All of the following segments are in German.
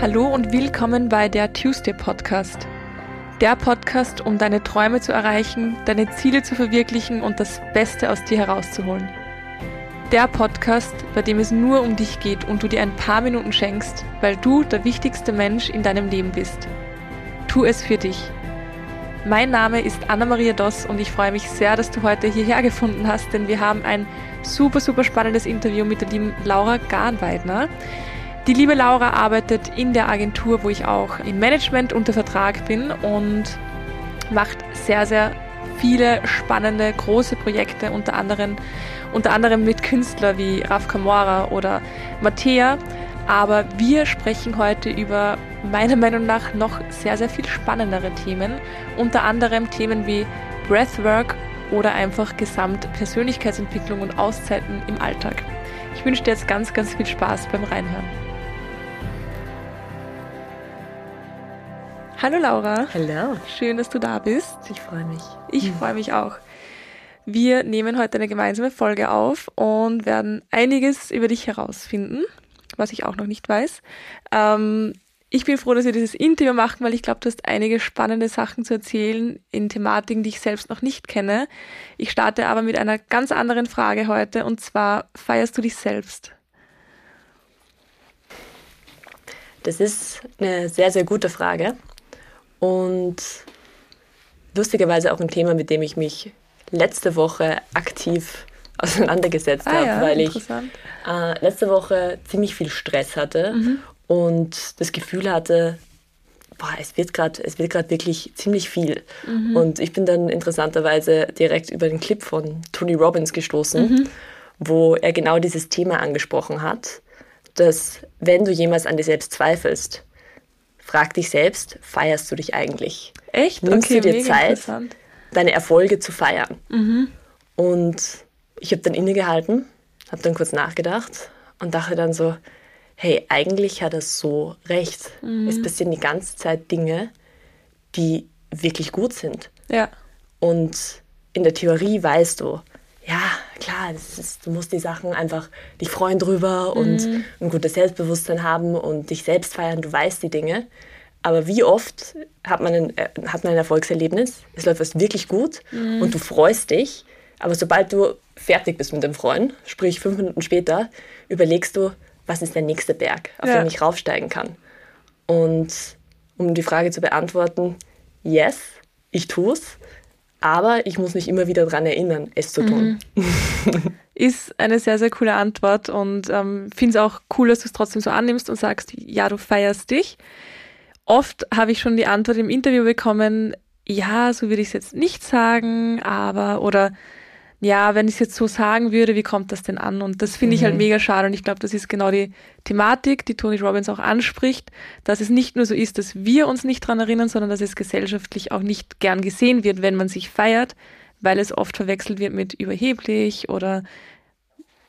Hallo und willkommen bei der Tuesday Podcast. Der Podcast, um deine Träume zu erreichen, deine Ziele zu verwirklichen und das Beste aus dir herauszuholen. Der Podcast, bei dem es nur um dich geht und du dir ein paar Minuten schenkst, weil du der wichtigste Mensch in deinem Leben bist. Tu es für dich. Mein Name ist Anna-Maria Doss und ich freue mich sehr, dass du heute hierher gefunden hast, denn wir haben ein super, super spannendes Interview mit der lieben Laura Garnweidner. Die liebe Laura arbeitet in der Agentur, wo ich auch im Management unter Vertrag bin und macht sehr, sehr viele spannende, große Projekte, unter anderem, unter anderem mit Künstlern wie Raf Kamora oder Mattea. Aber wir sprechen heute über meiner Meinung nach noch sehr, sehr viel spannendere Themen. Unter anderem Themen wie Breathwork oder einfach Gesamtpersönlichkeitsentwicklung und Auszeiten im Alltag. Ich wünsche dir jetzt ganz, ganz viel Spaß beim Reinhören. Hallo Laura. Hallo. Schön, dass du da bist. Ich freue mich. Ich freue mich auch. Wir nehmen heute eine gemeinsame Folge auf und werden einiges über dich herausfinden, was ich auch noch nicht weiß. Ähm, ich bin froh, dass wir dieses Interview machen, weil ich glaube, du hast einige spannende Sachen zu erzählen in Thematiken, die ich selbst noch nicht kenne. Ich starte aber mit einer ganz anderen Frage heute und zwar, feierst du dich selbst? Das ist eine sehr, sehr gute Frage und lustigerweise auch ein Thema, mit dem ich mich letzte Woche aktiv auseinandergesetzt Ah habe, ja, weil ich äh, letzte Woche ziemlich viel Stress hatte und das Gefühl hatte, boah, es wird gerade, es wird gerade wirklich ziemlich viel. Und ich bin dann interessanterweise direkt über den Clip von Tony Robbins gestoßen, wo er genau dieses Thema angesprochen hat, dass wenn du jemals an dir selbst zweifelst, frag dich selbst, feierst du dich eigentlich? Echt? Nimmst okay, du dir Zeit, deine Erfolge zu feiern? Und ich habe dann innegehalten, habe dann kurz nachgedacht und dachte dann so, hey, eigentlich hat er so recht. Es passieren die ganze Zeit Dinge, die wirklich gut sind. Ja, Und in der Theorie weißt du, ja, klar, ist, du musst die Sachen einfach dich freuen drüber und ein gutes Selbstbewusstsein haben und dich selbst feiern, du weißt die Dinge. Aber wie oft hat man ein, äh, hat man ein Erfolgserlebnis, es läuft was wirklich gut und du freust dich, aber sobald du fertig bist mit dem Freuen, sprich fünf Minuten später, überlegst du, was ist der nächste Berg, auf Ja. den ich raufsteigen kann. Und um die Frage zu beantworten, yes, ich tue es, aber ich muss mich immer wieder daran erinnern, es zu tun. ist eine sehr, sehr coole Antwort und ähm, finde es auch cool, dass du es trotzdem so annimmst und sagst, ja, du feierst dich. Oft habe ich schon die Antwort im Interview bekommen, ja, so würde ich es jetzt nicht sagen, aber oder ja, wenn ich es jetzt so sagen würde, wie kommt das denn an? Und das finde ich halt mega schade und ich glaube, das ist genau die Thematik, die Tony Robbins auch anspricht, dass es nicht nur so ist, dass wir uns nicht dran erinnern, sondern dass es gesellschaftlich auch nicht gern gesehen wird, wenn man sich feiert, weil es oft verwechselt wird mit überheblich oder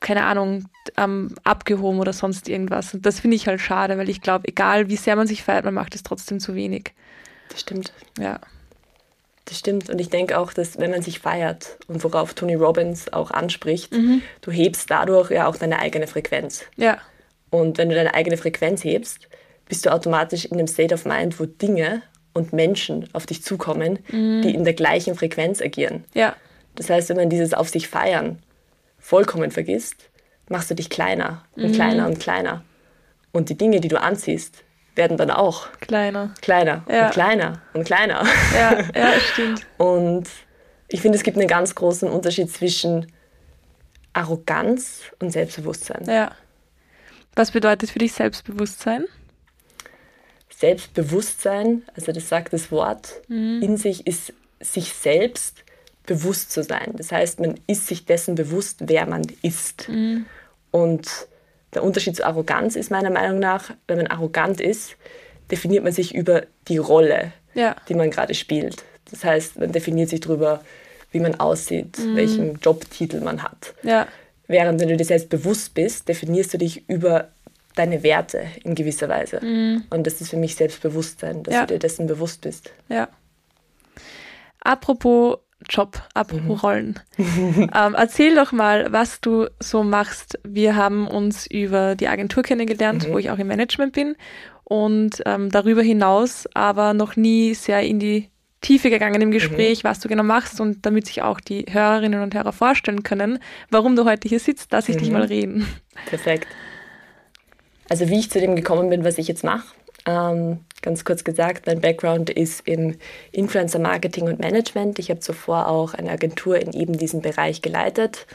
keine Ahnung, ähm, abgehoben oder sonst irgendwas. Und das finde ich halt schade, weil ich glaube, egal wie sehr man sich feiert, man macht es trotzdem zu wenig. Das stimmt. Ja. Das stimmt. Und ich denke auch, dass wenn man sich feiert und worauf Tony Robbins auch anspricht, du hebst dadurch ja auch deine eigene Frequenz. Ja. Und wenn du deine eigene Frequenz hebst, bist du automatisch in einem State of Mind, wo Dinge und Menschen auf dich zukommen, die in der gleichen Frequenz agieren. Ja. Das heißt, wenn man dieses auf sich feiern vollkommen vergisst, machst du dich kleiner und kleiner und kleiner. Und die Dinge, die du anziehst, werden dann auch Kleiner. kleiner Ja. und kleiner und kleiner. Ja, ja, stimmt. Und ich finde, es gibt einen ganz großen Unterschied zwischen Arroganz und Selbstbewusstsein. Ja. Was bedeutet für dich Selbstbewusstsein? Selbstbewusstsein, also das sagt das Wort, in sich ist sich selbst bewusst zu sein. Das heißt, man ist sich dessen bewusst, wer man ist. Und der Unterschied zu Arroganz ist meiner Meinung nach, wenn man arrogant ist, definiert man sich über die Rolle, Ja. die man gerade spielt. Das heißt, man definiert sich darüber, wie man aussieht, welchen Jobtitel man hat. Ja. Während wenn du dir selbst bewusst bist, definierst du dich über deine Werte in gewisser Weise. Und das ist für mich Selbstbewusstsein, dass Ja. du dir dessen bewusst bist. Ja. Apropos Job abrollen. Mhm. ähm, erzähl doch mal, was du so machst. Wir haben uns über die Agentur kennengelernt, mhm. wo ich auch im Management bin und ähm, darüber hinaus aber noch nie sehr in die Tiefe gegangen im mhm. Gespräch, mhm. was du genau machst und damit sich auch die Hörerinnen und Hörer vorstellen können, warum du heute hier sitzt, lass ich mhm. dich mal reden. Perfekt. Also wie ich zu dem gekommen bin, was ich jetzt mache. Ähm, ganz kurz gesagt, mein Background ist im Influencer Marketing und Management. Ich habe zuvor auch eine Agentur in eben diesem Bereich geleitet,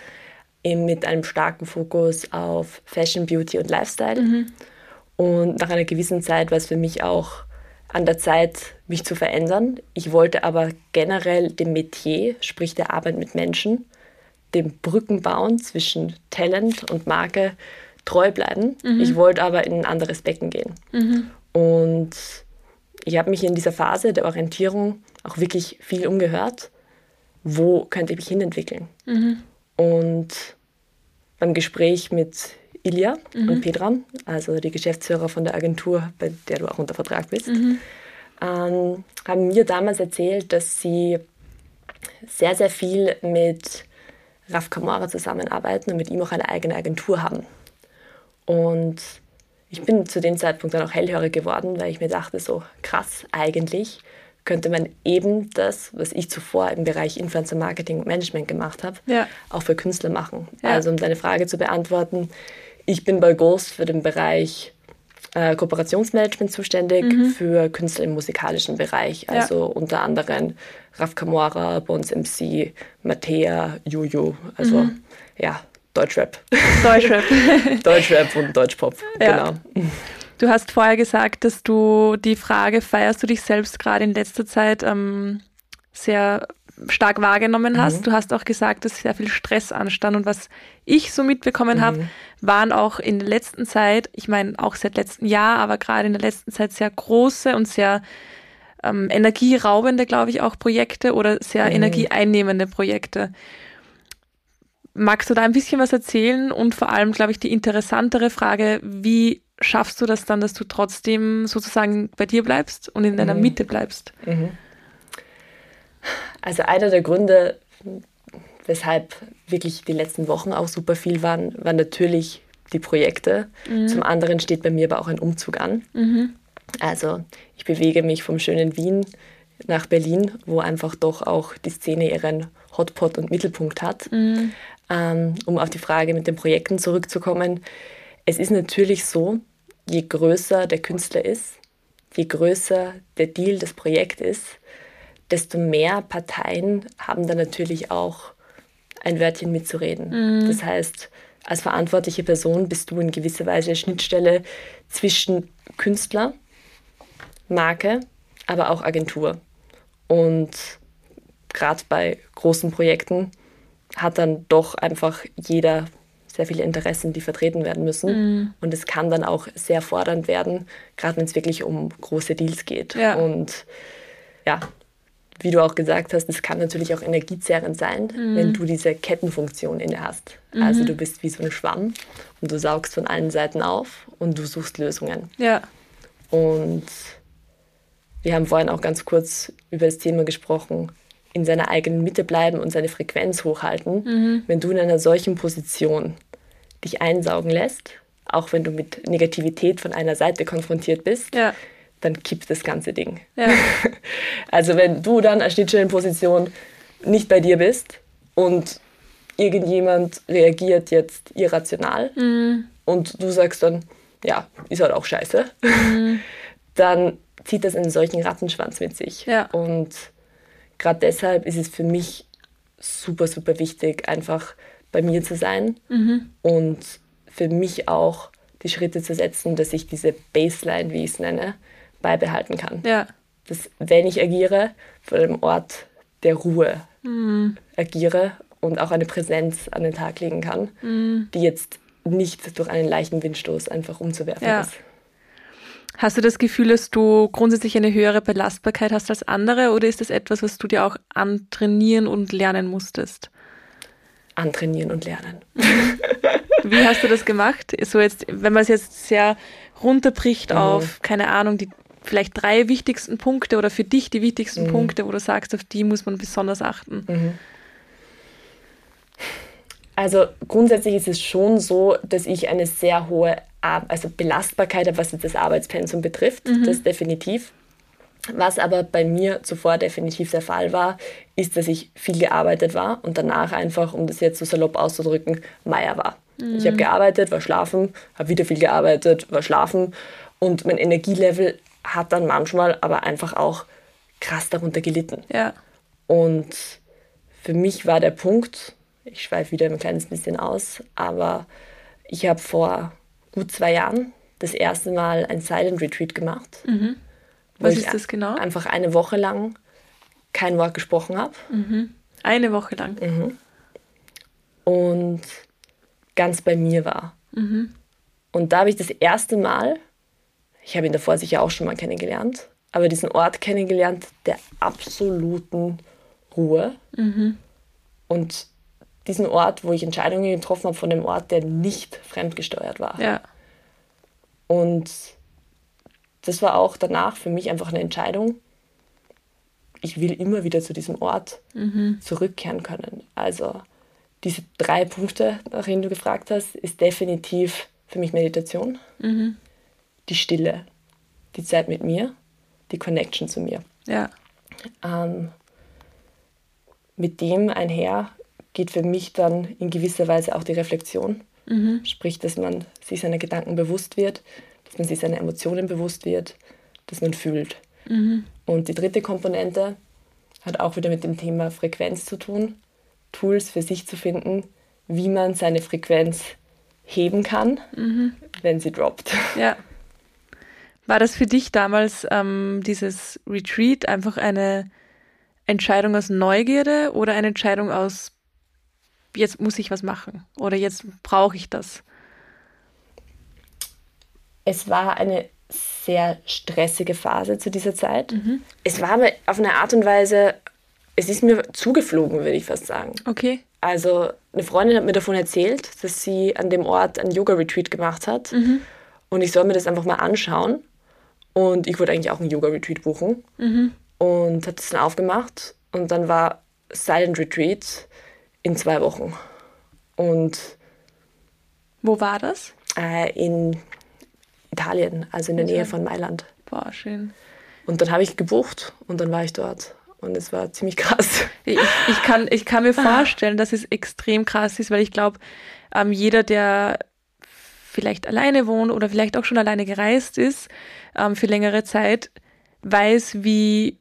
mit einem starken Fokus auf Fashion, Beauty und Lifestyle. Mhm. Und nach einer gewissen Zeit war es für mich auch an der Zeit, mich zu verändern. Ich wollte aber generell dem Metier, sprich der Arbeit mit Menschen, dem Brücken bauen zwischen Talent und Marke treu bleiben. Mhm. Ich wollte aber in ein anderes Becken gehen. Mhm. Und ich habe mich in dieser Phase der Orientierung auch wirklich viel umgehört. Wo könnte ich mich hinentwickeln? Mhm. Und beim Gespräch mit Ilja mhm. und Petra, also die Geschäftsführer von der Agentur, bei der du auch unter Vertrag bist, mhm. ähm, haben mir damals erzählt, dass sie sehr, sehr viel mit Raf Kamara zusammenarbeiten und mit ihm auch eine eigene Agentur haben. Und ich bin zu dem Zeitpunkt dann auch hellhörig geworden, weil ich mir dachte, so krass, eigentlich könnte man eben das, was ich zuvor im Bereich Influencer Marketing und Management gemacht habe, ja. auch für Künstler machen. Ja. Also um deine Frage zu beantworten, ich bin bei Ghost für den Bereich äh, Kooperationsmanagement zuständig mhm. für Künstler im musikalischen Bereich. Also ja. unter anderem Raf Kamora, Bones MC, Mattea, Juju. Also mhm. ja, Deutschrap. Deutschrap. Deutschrap und Deutschpop, ja. genau. Du hast vorher gesagt, dass du die Frage, feierst du dich selbst gerade in letzter Zeit ähm, sehr stark wahrgenommen hast. Mhm. Du hast auch gesagt, dass sehr viel Stress anstand. Und was ich so mitbekommen mhm. habe, waren auch in der letzten Zeit, ich meine auch seit letztem Jahr, aber gerade in der letzten Zeit sehr große und sehr ähm, energieraubende, glaube ich, auch Projekte oder sehr mhm. energieeinnehmende Projekte. Magst du da ein bisschen was erzählen und vor allem, glaube ich, die interessantere Frage, wie schaffst du das dann, dass du trotzdem sozusagen bei dir bleibst und in deiner mhm. Mitte bleibst? Mhm. Also einer der Gründe, weshalb wirklich die letzten Wochen auch super viel waren, waren natürlich die Projekte. Mhm. Zum anderen steht bei mir aber auch ein Umzug an. Mhm. Also ich bewege mich vom schönen Wien nach Berlin, wo einfach doch auch die Szene ihren Hotpot und Mittelpunkt hat. Mhm. Ähm, um auf die Frage mit den Projekten zurückzukommen. Es ist natürlich so, je größer der Künstler ist, je größer der Deal, das Projekt ist, desto mehr Parteien haben da natürlich auch ein Wörtchen mitzureden. Mhm. Das heißt, als verantwortliche Person bist du in gewisser Weise Schnittstelle zwischen Künstler, Marke, aber auch Agentur. Und gerade bei großen Projekten hat dann doch einfach jeder sehr viele Interessen, die vertreten werden müssen. Mhm. Und es kann dann auch sehr fordernd werden, gerade wenn es wirklich um große Deals geht. Ja. Und ja, wie du auch gesagt hast, es kann natürlich auch energiezerrend sein, mhm. wenn du diese Kettenfunktion inne hast. Mhm. Also du bist wie so ein Schwamm und du saugst von allen Seiten auf und du suchst Lösungen. Ja. Und wir haben vorhin auch ganz kurz über das Thema gesprochen, in seiner eigenen Mitte bleiben und seine Frequenz hochhalten. Mhm. Wenn du in einer solchen Position dich einsaugen lässt, auch wenn du mit Negativität von einer Seite konfrontiert bist, ja. dann kippt das ganze Ding. Ja. Also wenn du dann als Schnittstellenposition nicht bei dir bist und irgendjemand reagiert jetzt irrational mhm. und du sagst dann, ja, ist halt auch scheiße, mhm. dann zieht das einen solchen Rattenschwanz mit sich. Ja. Und gerade deshalb ist es für mich super, super wichtig, einfach bei mir zu sein mhm. und für mich auch die Schritte zu setzen, dass ich diese Baseline, wie ich es nenne, beibehalten kann. Ja. Dass, wenn ich agiere, von einem Ort der Ruhe mhm. agiere und auch eine Präsenz an den Tag legen kann, mhm. die jetzt nicht durch einen leichten Windstoß einfach umzuwerfen ja. ist. Hast du das Gefühl, dass du grundsätzlich eine höhere Belastbarkeit hast als andere oder ist das etwas, was du dir auch antrainieren und lernen musstest? Antrainieren und lernen. Wie hast du das gemacht? So jetzt, wenn man es jetzt sehr runterbricht mhm. auf, keine Ahnung, die vielleicht drei wichtigsten Punkte oder für dich die wichtigsten Mhm. Punkte, wo du sagst, auf die muss man besonders achten? Also grundsätzlich ist es schon so, dass ich eine sehr hohe Ar also Belastbarkeit habe, was jetzt das Arbeitspensum betrifft. Das definitiv. Was aber bei mir zuvor definitiv der Fall war, ist, dass ich viel gearbeitet war und danach einfach, um das jetzt so salopp auszudrücken, Meier war. Ich habe gearbeitet, war schlafen, habe wieder viel gearbeitet, war schlafen und mein Energielevel hat dann manchmal aber einfach auch krass darunter gelitten. Ja. Und für mich war der Punkt, ich schweife wieder ein kleines bisschen aus, aber ich habe vor gut zwei Jahren das erste Mal ein Silent Retreat gemacht. Mhm. Was ist das genau? Einfach eine Woche lang kein Wort gesprochen habe Eine Woche lang. Mhm. und ganz bei mir war. Und da habe ich das erste Mal, ich habe ihn davor sicher auch schon mal kennengelernt, aber diesen Ort kennengelernt der absoluten Ruhe. Und diesen Ort, wo ich Entscheidungen getroffen habe von dem Ort, der nicht fremdgesteuert war. Ja. Und das war auch danach für mich einfach eine Entscheidung. Ich will immer wieder zu diesem Ort zurückkehren können. Also diese drei Punkte, nach denen du gefragt hast, ist definitiv für mich Meditation, die Stille, die Zeit mit mir, die Connection zu mir. Ja. Ähm, mit dem einher geht für mich dann in gewisser Weise auch die Reflexion. Sprich, dass man sich seiner Gedanken bewusst wird, dass man sich seiner Emotionen bewusst wird, dass man fühlt. Und die dritte Komponente hat auch wieder mit dem Thema Frequenz zu tun. Tools für sich zu finden, wie man seine Frequenz heben kann, wenn sie droppt. Ja. War das für dich damals ähm, dieses Retreat einfach eine Entscheidung aus Neugierde oder eine Entscheidung aus, jetzt muss ich was machen oder jetzt brauche ich das? Es war eine sehr stressige Phase zu dieser Zeit. Es war aber auf eine Art und Weise, es ist mir zugeflogen, würde ich fast sagen. Okay. Also eine Freundin hat mir davon erzählt, dass sie an dem Ort ein Yoga-Retreat gemacht hat. Und ich soll mir das einfach mal anschauen. Und ich wollte eigentlich auch ein Yoga-Retreat buchen. Und hat es dann aufgemacht. Und dann war Silent Retreat in zwei Wochen. Und Wo war das? äh, in Italien, also in der Nähe von Mailand. Boah, schön. Und dann habe ich gebucht und dann war ich dort. Und es war ziemlich krass. Ich, ich, kann, ich kann mir vorstellen, dass es extrem krass ist, weil ich glaube, ähm, jeder, der vielleicht alleine wohnt oder vielleicht auch schon alleine gereist ist ähm, für längere Zeit, weiß, wie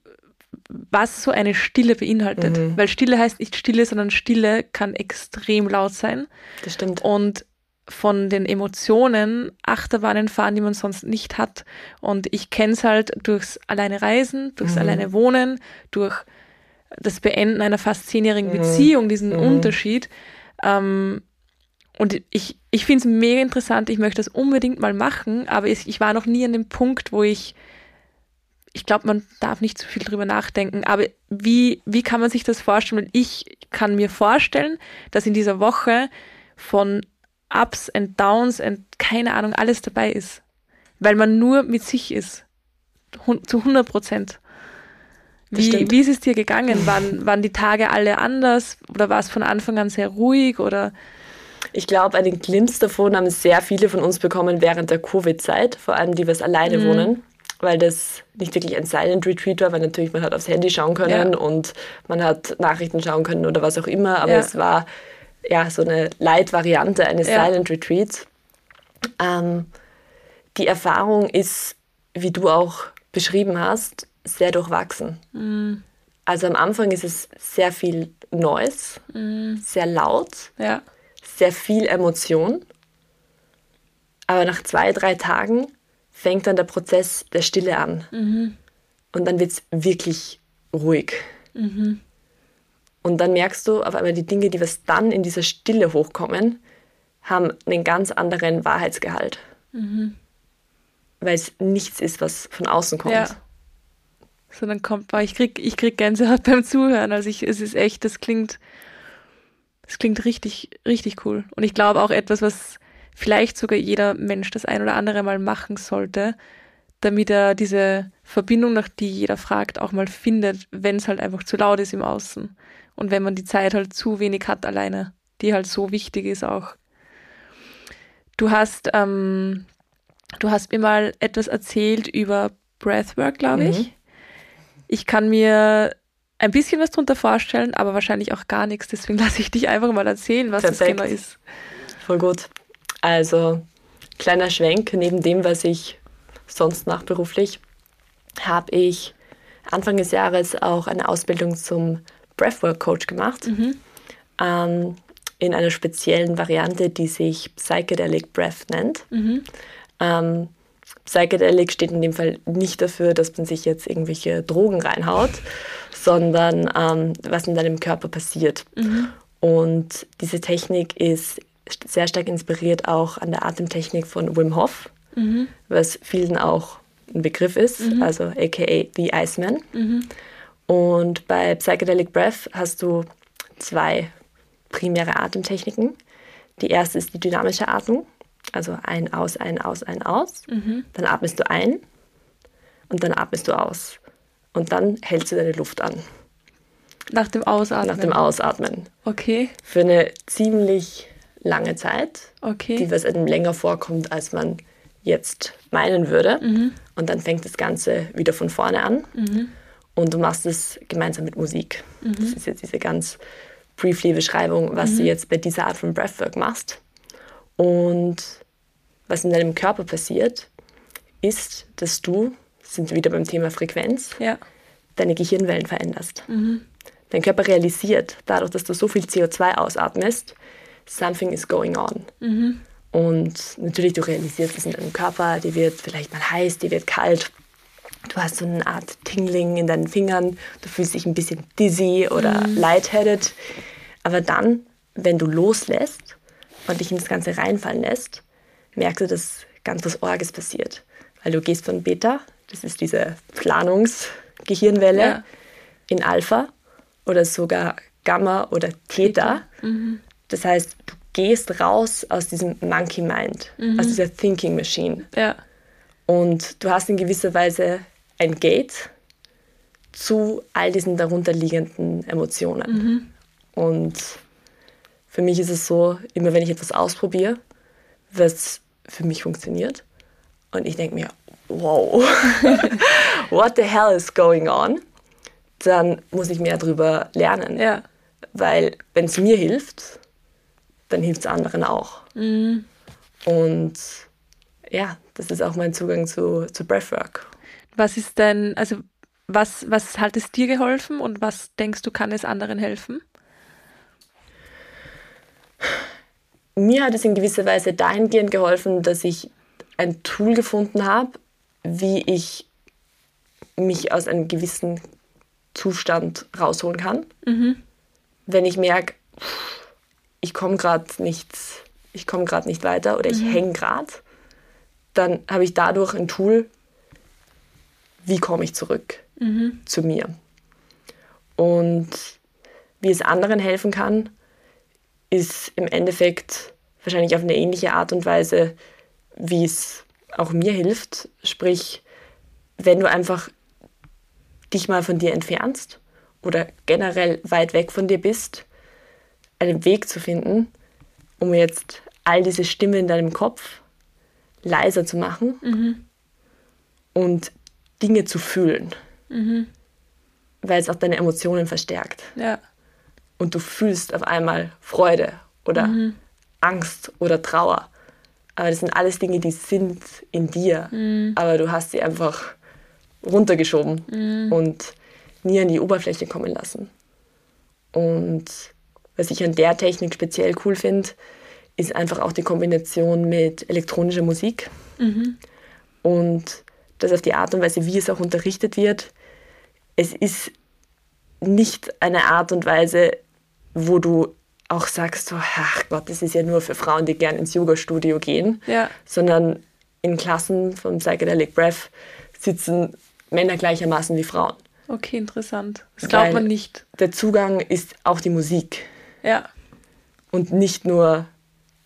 was so eine Stille beinhaltet. Weil Stille heißt nicht Stille, sondern Stille kann extrem laut sein Das stimmt. und von den Emotionen Achterbahnen fahren, die man sonst nicht hat. Und ich kenne es halt durchs alleine Reisen, durchs alleine Wohnen, durch das Beenden einer fast zehnjährigen Beziehung, diesen Unterschied. Ähm, und ich, ich finde es mega interessant, ich möchte das unbedingt mal machen, aber ich, ich war noch nie an dem Punkt, wo ich, ich glaube, man darf nicht zu viel drüber nachdenken, aber wie, wie kann man sich das vorstellen? Ich kann mir vorstellen, dass in dieser Woche von Ups and Downs und keine Ahnung, alles dabei ist. Weil man nur mit sich ist. Zu 100 Prozent. Wie, wie ist es dir gegangen? Waren, waren die Tage alle anders? Oder war es von Anfang an sehr ruhig? Oder Ich glaube, einen Glimpse davon haben sehr viele von uns bekommen während der Covid-Zeit, vor allem die, was alleine wohnen, weil das nicht wirklich ein Silent Retreat war, weil natürlich man hat aufs Handy schauen können Ja. und man hat Nachrichten schauen können oder was auch immer, aber Ja. es war ja so eine Light-Variante eines Ja. Silent Retreats. Ähm, die Erfahrung ist, wie du auch beschrieben hast, sehr durchwachsen. Also am Anfang ist es sehr viel Noise, sehr laut sehr viel Emotion. Aber nach zwei, drei Tagen fängt dann der Prozess der Stille an. Und dann wird es wirklich ruhig. Und dann merkst du auf einmal, die Dinge, die was dann in dieser Stille hochkommen, haben einen ganz anderen Wahrheitsgehalt. Weil es nichts ist, was von außen kommt. ja. So, dann kommt, boah, ich krieg, ich krieg Gänsehaut beim Zuhören. Also ich, es ist echt, das klingt, das klingt richtig, richtig cool. Und ich glaube auch etwas, was vielleicht sogar jeder Mensch das ein oder andere mal machen sollte, damit er diese Verbindung, nach die jeder fragt, auch mal findet, wenn es halt einfach zu laut ist im Außen. Und wenn man die Zeit halt zu wenig hat alleine, die halt so wichtig ist auch. Du hast, ähm, du hast mir mal etwas erzählt über Breathwork, glaube ich. Mhm. Ich kann mir ein bisschen was drunter vorstellen, aber wahrscheinlich auch gar nichts. Deswegen lasse ich dich einfach mal erzählen, was Perfekt. das genau ist. Voll gut. Also, kleiner Schwenk, neben dem, was ich sonst mache beruflich, habe ich Anfang des Jahres auch eine Ausbildung zum Breathwork Coach gemacht. Mhm. Ähm, in einer speziellen Variante, die sich Psychedelic Breath nennt. Mhm. Ähm, Psychedelic steht in dem Fall nicht dafür, dass man sich jetzt irgendwelche Drogen reinhaut, sondern ähm, was in deinem Körper passiert. Mhm. Und diese Technik ist sehr stark inspiriert auch an der Atemtechnik von Wim Hof, mhm. was vielen auch ein Begriff ist, mhm. also aka The Iceman. Mhm. Und bei Psychedelic Breath hast du zwei primäre Atemtechniken. Die erste ist die dynamische Atmung, also ein, aus, ein, aus, ein, aus. Mhm. Dann atmest du ein und dann atmest du aus. Und dann hältst du deine Luft an. Nach dem Ausatmen? Nach dem Ausatmen. Okay. Für eine ziemlich lange Zeit, okay. die was einem länger vorkommt, als man jetzt meinen würde. Mhm. Und dann fängt das Ganze wieder von vorne an. Mhm. Und du machst es gemeinsam mit Musik. Mhm. Das ist jetzt diese ganz briefly Beschreibung, was du mhm. jetzt bei dieser Art von Breathwork machst. Und was in deinem Körper passiert, ist, dass du, sind wir wieder beim Thema Frequenz, ja. deine Gehirnwellen veränderst. Mhm. Dein Körper realisiert, dadurch, dass du so viel CO2 ausatmest, something is going on. Mhm. Und natürlich, du realisierst es in deinem Körper, die wird vielleicht mal heiß, die wird kalt. Du hast so eine Art Tingling in deinen Fingern, du fühlst dich ein bisschen dizzy oder mhm. lightheaded. Aber dann, wenn du loslässt und dich in das Ganze reinfallen lässt, merkst du, dass ganz was Orges passiert. Weil du gehst von Beta, das ist diese Planungsgehirnwelle, ja. in Alpha oder sogar Gamma oder Theta. Mhm. Das heißt, du gehst raus aus diesem Monkey Mind, mhm. aus dieser Thinking Machine. Ja. Und du hast in gewisser Weise ein Gate zu all diesen darunterliegenden Emotionen. Mhm. Und für mich ist es so, immer wenn ich etwas ausprobiere, was für mich funktioniert, und ich denke mir, wow, what the hell is going on? Dann muss ich mehr darüber lernen. Ja. Weil wenn es mir hilft, dann hilft es anderen auch. Mhm. Und ja, das ist auch mein Zugang zu, zu Breathwork. Was ist denn, also was, was hat es dir geholfen und was denkst du, kann es anderen helfen? Mir hat es in gewisser Weise dahingehend geholfen, dass ich ein Tool gefunden habe, wie ich mich aus einem gewissen Zustand rausholen kann. Mhm. Wenn ich merke, ich komme gerade nicht, ich komme gerade nicht weiter oder ich mhm. hänge gerade, dann habe ich dadurch ein Tool, wie komme ich zurück mhm. zu mir. Und wie es anderen helfen kann, ist im Endeffekt wahrscheinlich auf eine ähnliche Art und Weise, wie es auch mir hilft. Sprich, wenn du einfach dich mal von dir entfernst oder generell weit weg von dir bist, einen Weg zu finden, um jetzt all diese Stimmen in deinem Kopf leiser zu machen mhm. und Dinge zu fühlen. Mhm. Weil es auch deine Emotionen verstärkt. Ja. Und du fühlst auf einmal Freude oder mhm. Angst oder Trauer. Aber das sind alles Dinge, die sind in dir. Mhm. Aber du hast sie einfach runtergeschoben mhm. und nie an die Oberfläche kommen lassen. Und was ich an der Technik speziell cool finde, ist einfach auch die Kombination mit elektronischer Musik. Mhm. Und das auf die Art und Weise, wie es auch unterrichtet wird. Es ist nicht eine Art und Weise, wo du auch sagst, so, ach Gott, das ist ja nur für Frauen, die gerne ins Yoga-Studio gehen, ja. sondern in Klassen von Psychedelic Breath sitzen Männer gleichermaßen wie Frauen. Okay, interessant. Das glaubt Weil man nicht. Der Zugang ist auch die Musik. Ja. Und nicht nur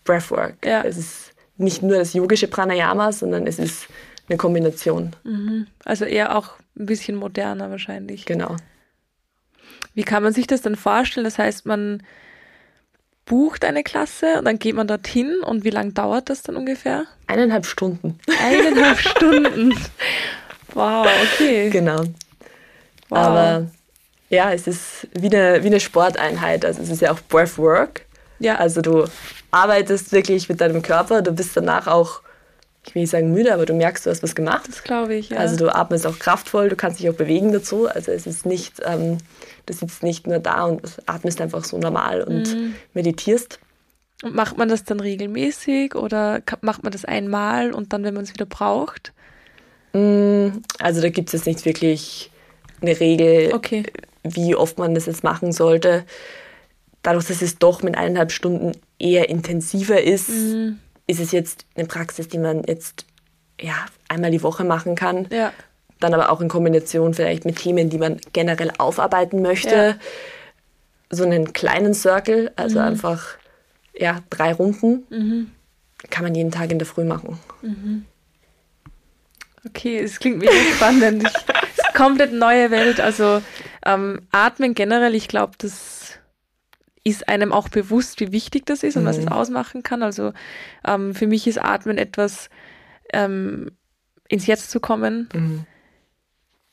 Breathwork. Ja. Es ist nicht nur das yogische Pranayama, sondern es ist eine Kombination. Mhm. Also eher auch ein bisschen moderner wahrscheinlich. Genau. Wie kann man sich das dann vorstellen? Das heißt, man bucht eine Klasse und dann geht man dorthin und wie lange dauert das dann ungefähr? Eineinhalb Stunden. Eineinhalb Stunden. Wow, okay. Genau. Wow. Aber ja, es ist wie eine, wie eine Sporteinheit. Also es ist ja auch Breathwork. Ja. Also du arbeitest wirklich mit deinem Körper, du bist danach auch, ich will nicht sagen müde, aber du merkst, du hast was gemacht. Das glaube ich, ja. Also du atmest auch kraftvoll, du kannst dich auch bewegen dazu. Also es ist nicht, ähm, du sitzt nicht nur da und atmest einfach so normal und mhm. meditierst. Und macht man das dann regelmäßig oder macht man das einmal und dann, wenn man es wieder braucht? Mm, also da gibt es nicht wirklich eine Regel, okay. Wie oft man das jetzt machen sollte. Dadurch, dass es doch mit eineinhalb Stunden eher intensiver ist, mhm. ist es jetzt eine Praxis, die man jetzt ja, einmal die Woche machen kann. Ja. Dann aber auch in Kombination vielleicht mit Themen, die man generell aufarbeiten möchte. Ja. So einen kleinen Circle, also mhm. einfach ja, drei Runden, mhm. kann man jeden Tag in der Früh machen. Mhm. Okay, es klingt mega spannend. Komplett neue Welt. Also ähm, Atmen generell, ich glaube, das ist einem auch bewusst, wie wichtig das ist und mhm. was es ausmachen kann. Also ähm, für mich ist Atmen etwas, ähm, ins Jetzt zu kommen, mhm.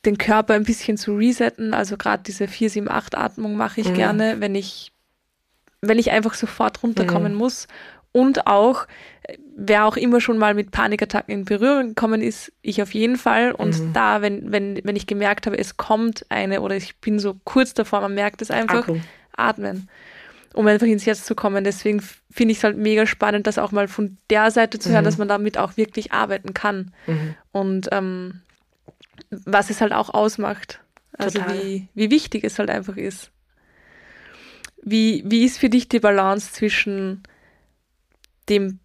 den Körper ein bisschen zu resetten. Also gerade diese 4-7-8-Atmung mache ich mhm. gerne, wenn ich, wenn ich einfach sofort runterkommen mhm. muss und auch, wer auch immer schon mal mit Panikattacken in Berührung gekommen ist, ich auf jeden Fall. Und mhm. da, wenn, wenn, wenn ich gemerkt habe, es kommt eine oder ich bin so kurz davor, man merkt es einfach, Akku. atmen. Um einfach ins Herz zu kommen. Deswegen finde ich es halt mega spannend, das auch mal von der Seite zu hören, mhm. dass man damit auch wirklich arbeiten kann. Mhm. Und ähm, was es halt auch ausmacht. Also wie, wie wichtig es halt einfach ist. Wie, wie ist für dich die Balance zwischen dem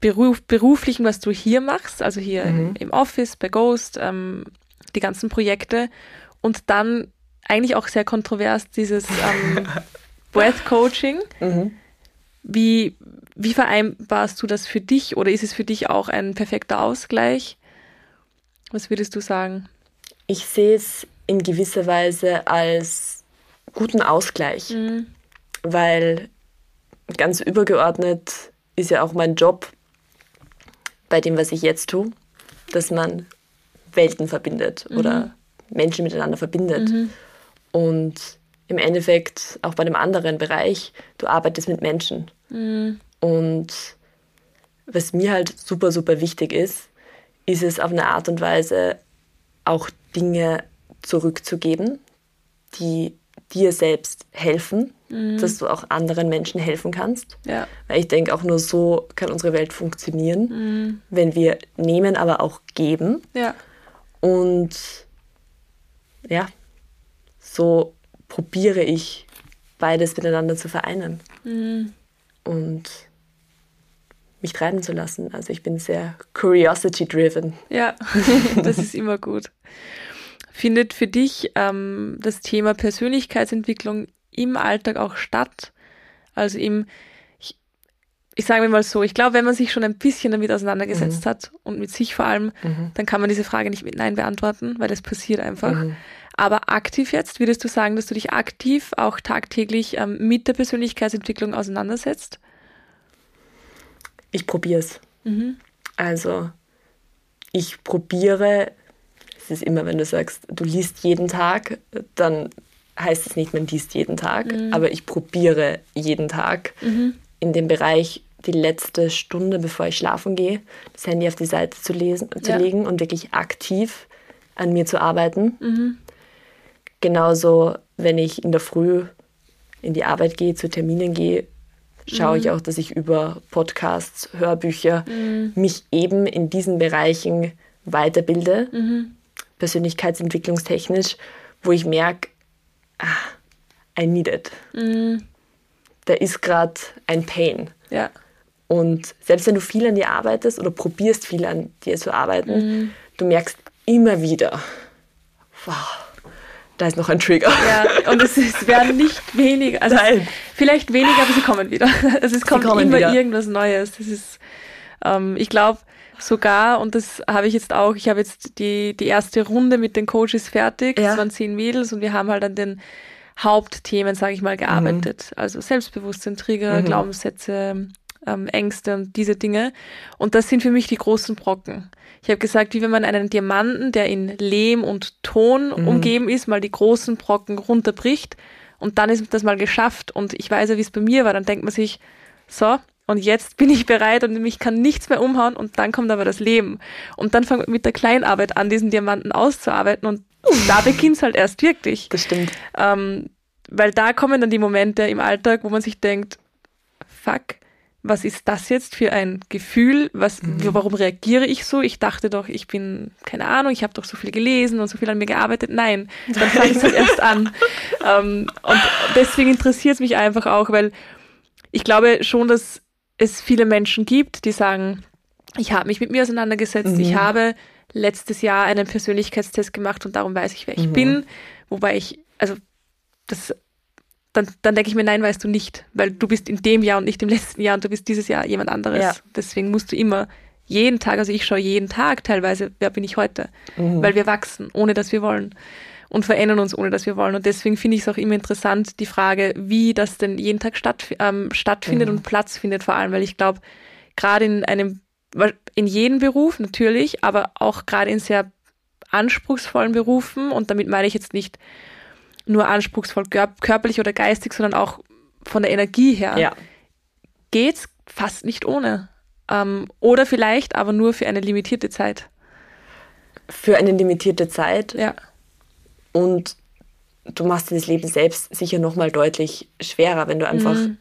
Beruf, beruflichen, was du hier machst, also hier mhm. im, Office, bei Ghost, ähm, die ganzen Projekte und dann eigentlich auch sehr kontrovers dieses ähm, Breath Coaching. Mhm. Wie, wie vereinbarst du das für dich oder ist es für dich auch ein perfekter Ausgleich? Was würdest du sagen? Ich sehe es in gewisser Weise als guten Ausgleich, mhm. weil ganz übergeordnet ist ja auch mein Job bei dem, was ich jetzt tue, dass man Welten verbindet mhm. oder Menschen miteinander verbindet. Mhm. Und im Endeffekt auch bei dem anderen Bereich, du arbeitest mit Menschen. Mhm. Und was mir halt super, super wichtig ist, ist es auf eine Art und Weise auch Dinge zurückzugeben, die dir selbst helfen, mhm. dass du auch anderen Menschen helfen kannst. Ja. Weil ich denke, auch nur so kann unsere Welt funktionieren, mhm. wenn wir nehmen, aber auch geben. Ja. Und ja, so probiere ich beides miteinander zu vereinen mhm. und mich treiben zu lassen. Also ich bin sehr curiosity-driven. Ja, das ist immer gut. Findet für dich ähm, das Thema Persönlichkeitsentwicklung im Alltag auch statt? Also im, ich, ich sage mal so, ich glaube, wenn man sich schon ein bisschen damit auseinandergesetzt mhm. hat und mit sich vor allem, mhm. dann kann man diese Frage nicht mit Nein beantworten, weil es passiert einfach. Mhm. Aber aktiv jetzt, würdest du sagen, dass du dich aktiv auch tagtäglich ähm, mit der Persönlichkeitsentwicklung auseinandersetzt? Ich probiere es. Mhm. Also ich probiere es ist immer, wenn du sagst, du liest jeden Tag, dann heißt es nicht, man liest jeden Tag, mhm. aber ich probiere jeden Tag mhm. in dem Bereich die letzte Stunde, bevor ich schlafen gehe, das Handy auf die Seite zu, lesen, zu ja. legen und wirklich aktiv an mir zu arbeiten. Mhm. Genauso, wenn ich in der Früh in die Arbeit gehe, zu Terminen gehe, schaue ich mhm. auch, dass ich über Podcasts, Hörbücher mhm. mich eben in diesen Bereichen weiterbilde. Mhm persönlichkeitsentwicklungstechnisch, wo ich merke, ah, I need it. Mhm. Da ist gerade ein Pain. Ja. Und selbst wenn du viel an dir arbeitest oder probierst viel an dir zu arbeiten, mhm. du merkst immer wieder, wow, da ist noch ein Trigger. Ja, und es, es werden nicht weniger. Also Nein. Vielleicht weniger, aber sie kommen wieder. Also es kommt immer wieder. irgendwas Neues. Das ist, ähm, ich glaube, Sogar, und das habe ich jetzt auch, ich habe jetzt die, die erste Runde mit den Coaches fertig. Ja. Das waren zehn Mädels und wir haben halt an den Hauptthemen, sage ich mal, gearbeitet. Mhm. Also Selbstbewusstsein, Trigger, mhm. Glaubenssätze, ähm, Ängste und diese Dinge. Und das sind für mich die großen Brocken. Ich habe gesagt, wie wenn man einen Diamanten, der in Lehm und Ton mhm. umgeben ist, mal die großen Brocken runterbricht und dann ist das mal geschafft und ich weiß ja, wie es bei mir war, dann denkt man sich, so, und jetzt bin ich bereit und mich kann nichts mehr umhauen und dann kommt aber das Leben. Und dann wir mit der Kleinarbeit an, diesen Diamanten auszuarbeiten und da beginnt es halt erst wirklich. Das stimmt. Ähm, weil da kommen dann die Momente im Alltag, wo man sich denkt, fuck, was ist das jetzt für ein Gefühl? Was, mhm. warum reagiere ich so? Ich dachte doch, ich bin, keine Ahnung, ich habe doch so viel gelesen und so viel an mir gearbeitet. Nein, dann fange ich halt erst an. Ähm, und deswegen interessiert es mich einfach auch, weil ich glaube schon, dass es viele Menschen gibt, die sagen, ich habe mich mit mir auseinandergesetzt, mhm. ich habe letztes Jahr einen Persönlichkeitstest gemacht und darum weiß ich, wer ich mhm. bin. Wobei ich, also das dann, dann denke ich mir, nein, weißt du nicht, weil du bist in dem Jahr und nicht im letzten Jahr und du bist dieses Jahr jemand anderes. Ja. Deswegen musst du immer jeden Tag, also ich schaue jeden Tag teilweise, wer bin ich heute, mhm. weil wir wachsen, ohne dass wir wollen und verändern uns, ohne dass wir wollen. Und deswegen finde ich es auch immer interessant, die Frage, wie das denn jeden Tag statt, ähm, stattfindet mhm. und Platz findet, vor allem, weil ich glaube, gerade in einem, in jedem Beruf natürlich, aber auch gerade in sehr anspruchsvollen Berufen, und damit meine ich jetzt nicht nur anspruchsvoll körperlich oder geistig, sondern auch von der Energie her, ja. geht's fast nicht ohne. Ähm, oder vielleicht aber nur für eine limitierte Zeit. Für eine limitierte Zeit. Ja. Und du machst dir das Leben selbst sicher nochmal deutlich schwerer, wenn du einfach mhm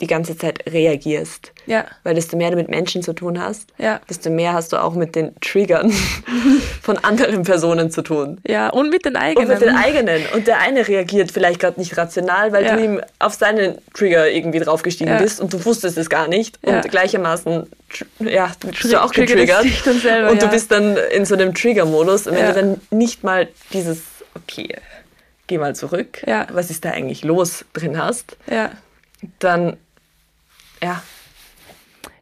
die ganze Zeit reagierst. Ja. Weil desto mehr du mit Menschen zu tun hast, ja. desto mehr hast du auch mit den Triggern von anderen Personen zu tun. Ja, und mit den eigenen. Und mit den eigenen. Und der eine reagiert vielleicht gerade nicht rational, weil ja. du ihm auf seinen Trigger irgendwie draufgestiegen ja. bist und du wusstest es gar nicht. Und gleichermaßen, ja, du bist du auch getriggert. Selber, und du bist dann in so einem Trigger-Modus. Und wenn du dann nicht mal dieses, okay, geh mal zurück, was ist da eigentlich los drin hast, dann ja.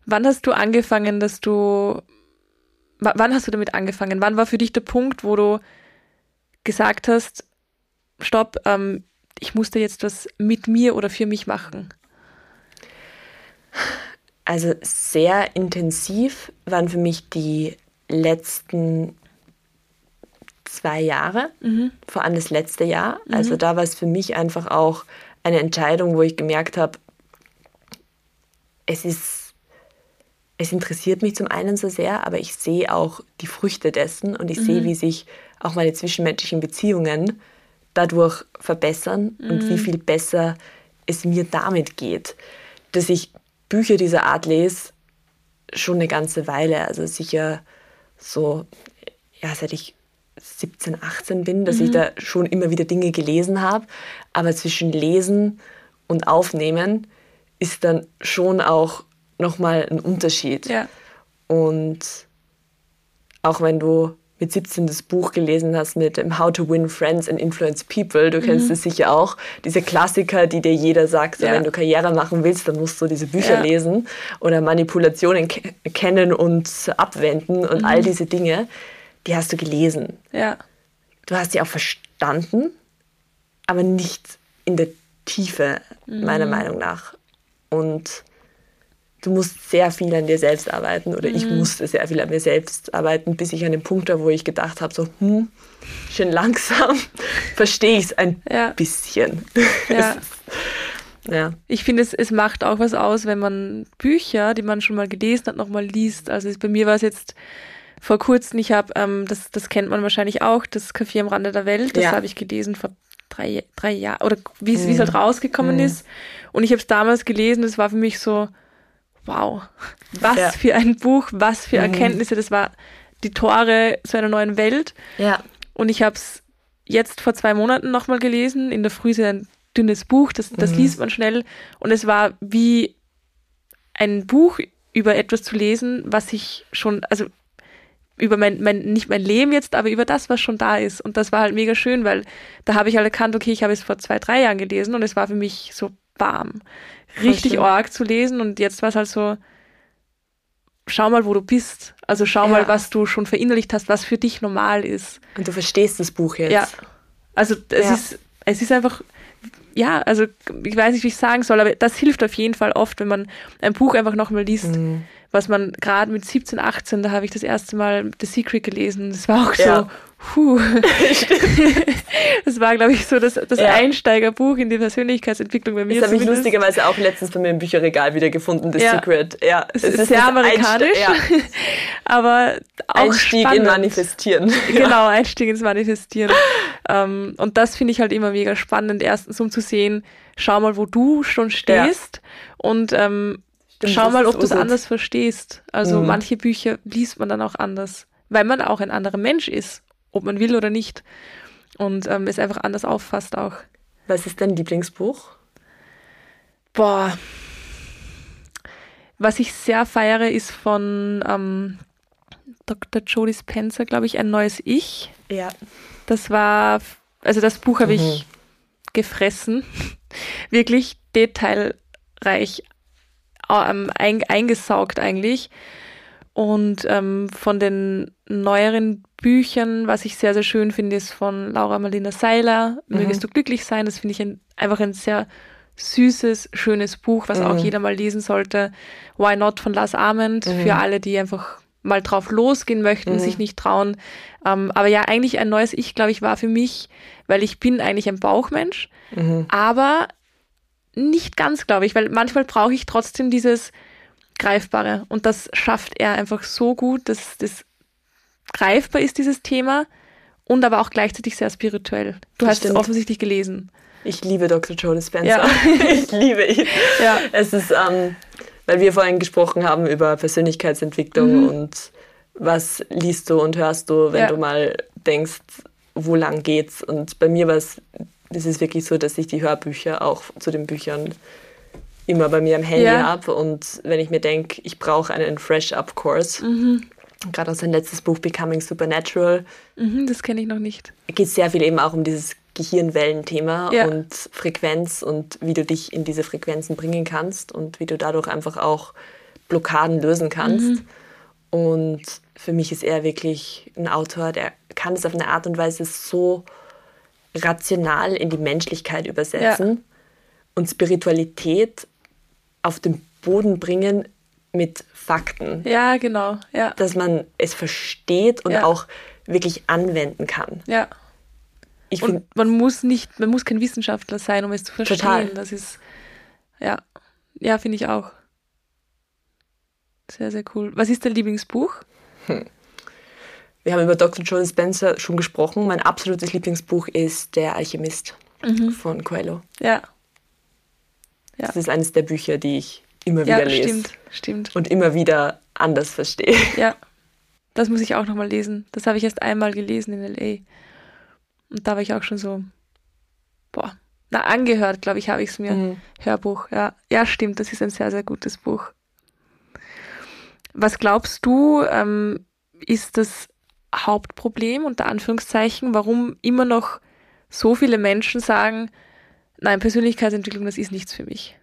Wann hast du angefangen, dass du, wann hast du damit angefangen? Wann war für dich der Punkt, wo du gesagt hast, stopp, ähm, ich musste jetzt was mit mir oder für mich machen? Also sehr intensiv waren für mich die letzten zwei Jahre, mhm. vor allem das letzte Jahr. Mhm. Also da war es für mich einfach auch eine Entscheidung, wo ich gemerkt habe, es ist, es interessiert mich zum einen so sehr, aber ich sehe auch die Früchte dessen und ich mhm. sehe, wie sich auch meine zwischenmenschlichen Beziehungen dadurch verbessern und wie mhm. viel besser es mir damit geht. Dass ich Bücher dieser Art lese, schon eine ganze Weile, also sicher so, ja, seit ich 17, 18 bin, dass mhm. ich da schon immer wieder Dinge gelesen habe. Aber zwischen Lesen und Aufnehmen ist dann schon auch nochmal ein Unterschied. Ja. Und auch wenn du mit 17 das Buch gelesen hast mit How to Win Friends and Influence People, du kennst es mhm. sicher auch, diese Klassiker, die dir jeder sagt, ja. wenn du Karriere machen willst, dann musst du diese Bücher ja. lesen oder Manipulationen kennen und abwenden und mhm. all diese Dinge, die hast du gelesen. Ja. Du hast sie auch verstanden, aber nicht in der Tiefe, mhm. meiner Meinung nach. Und du musst sehr viel an dir selbst arbeiten oder mhm. ich musste sehr viel an mir selbst arbeiten, bis ich an den Punkt war, wo ich gedacht habe, so, hm, schön langsam verstehe ich es ein ja. bisschen. Ja. ja. Ich finde, es, es macht auch was aus, wenn man Bücher, die man schon mal gelesen hat, nochmal liest. Also bei mir war es jetzt vor kurzem, ich habe, ähm, das, das kennt man wahrscheinlich auch, das Café am Rande der Welt, das ja. habe ich gelesen vor drei, drei Jahren oder wie es mhm. halt rausgekommen mhm. ist. Und ich habe es damals gelesen, es war für mich so, wow, was ja. für ein Buch, was für mhm. Erkenntnisse, das war die Tore zu einer neuen Welt. Ja. Und ich habe es jetzt vor zwei Monaten nochmal gelesen. In der Früh ist ein dünnes Buch, das, das mhm. liest man schnell. Und es war wie ein Buch über etwas zu lesen, was ich schon, also über mein, mein, nicht mein Leben jetzt, aber über das, was schon da ist. Und das war halt mega schön, weil da habe ich halt erkannt, okay, ich habe es vor zwei, drei Jahren gelesen und es war für mich so bam. Richtig arg zu lesen und jetzt war es halt so, schau mal, wo du bist. Also schau ja. mal, was du schon verinnerlicht hast, was für dich normal ist. Und du verstehst das Buch jetzt. Ja. Also es ja. ist, es ist einfach, ja, also ich weiß nicht, wie ich sagen soll, aber das hilft auf jeden Fall oft, wenn man ein Buch einfach nochmal liest. Mhm. Was man gerade mit 17, 18, da habe ich das erste Mal The Secret gelesen. Das war auch ja. so, Puh. das war, glaube ich, so das, das ja. Einsteigerbuch in die Persönlichkeitsentwicklung bei mir. Das habe ich lustigerweise auch letztens bei mir im Bücherregal wieder gefunden, The ja. Secret. Ja, es, es ist sehr amerikanisch, ja. aber auch Einstieg spannend. in Manifestieren. Genau, Einstieg ins Manifestieren. um, ähm, und das finde ich halt immer mega spannend, erstens um zu sehen, schau mal, wo du schon stehst und ähm, schau mal, ob du es anders verstehst. Also mhm. manche Bücher liest man dann auch anders, weil man auch ein anderer Mensch ist ob man will oder nicht. Und ähm, es einfach anders auffasst auch. Was ist dein Lieblingsbuch? Boah. Was ich sehr feiere, ist von ähm, Dr. Jodie Spencer, glaube ich, Ein neues Ich. Ja. Das war, also das Buch habe mhm. ich gefressen. Wirklich detailreich ähm, ein, eingesaugt eigentlich. Und ähm, von den neueren Büchern, was ich sehr, sehr schön finde, ist von Laura Marlina Seiler, mhm. Mögest du glücklich sein. Das finde ich ein, einfach ein sehr süßes, schönes Buch, was mhm. auch jeder mal lesen sollte. Why Not von Lars Ament, mhm. für alle, die einfach mal drauf losgehen möchten, mhm. sich nicht trauen. Ähm, aber ja, eigentlich ein neues Ich, glaube ich, war für mich, weil ich bin eigentlich ein Bauchmensch, mhm. aber nicht ganz, glaube ich, weil manchmal brauche ich trotzdem dieses, Greifbare. Und das schafft er einfach so gut, dass das greifbar ist, dieses Thema, und aber auch gleichzeitig sehr spirituell. Du das hast es offensichtlich gelesen. Ich liebe Dr. Joe Dispenza. Ja. ich liebe ihn. Ja. Es ist, ähm, weil wir vorhin gesprochen haben über Persönlichkeitsentwicklung mhm. und was liest du und hörst du, wenn ja. du mal denkst, wo lang geht's? Und bei mir war es, es ist wirklich so, dass ich die Hörbücher auch zu den Büchern immer bei mir am Handy ja. habe. Und wenn ich mir denke, ich brauche einen Fresh-Up-Kurs, mhm. gerade aus sein letztes Buch Becoming Supernatural. Mhm, das kenne ich noch nicht. Geht sehr viel eben auch um dieses Gehirnwellenthema ja. und Frequenz und wie du dich in diese Frequenzen bringen kannst und wie du dadurch einfach auch Blockaden lösen kannst. Mhm. Und für mich ist er wirklich ein Autor, der kann es auf eine Art und Weise so rational in die Menschlichkeit übersetzen ja. und Spiritualität auf den Boden bringen mit Fakten. Ja, genau. Ja. Dass man es versteht und ja. auch wirklich anwenden kann. Ja. Ich und find, man muss nicht, man muss kein Wissenschaftler sein, um es zu verstehen. Total. Das ist, ja, ja, finde ich auch. Sehr, sehr cool. Was ist dein Lieblingsbuch? Hm. Wir haben über Dr. Joe Spencer schon gesprochen. Mein absolutes Lieblingsbuch ist Der Alchemist mhm. von Coelho. Ja. Ja. Das ist eines der Bücher, die ich immer wieder ja, lese. Stimmt, stimmt. Und immer wieder anders verstehe. Ja, das muss ich auch nochmal lesen. Das habe ich erst einmal gelesen in L.A. Und da war ich auch schon so, boah, na, angehört, glaube ich, habe ich es mir. Mhm. Hörbuch, ja. Ja, stimmt, das ist ein sehr, sehr gutes Buch. Was glaubst du, ähm, ist das Hauptproblem, unter Anführungszeichen, warum immer noch so viele Menschen sagen, nein, Persönlichkeitsentwicklung, das ist nichts für mich.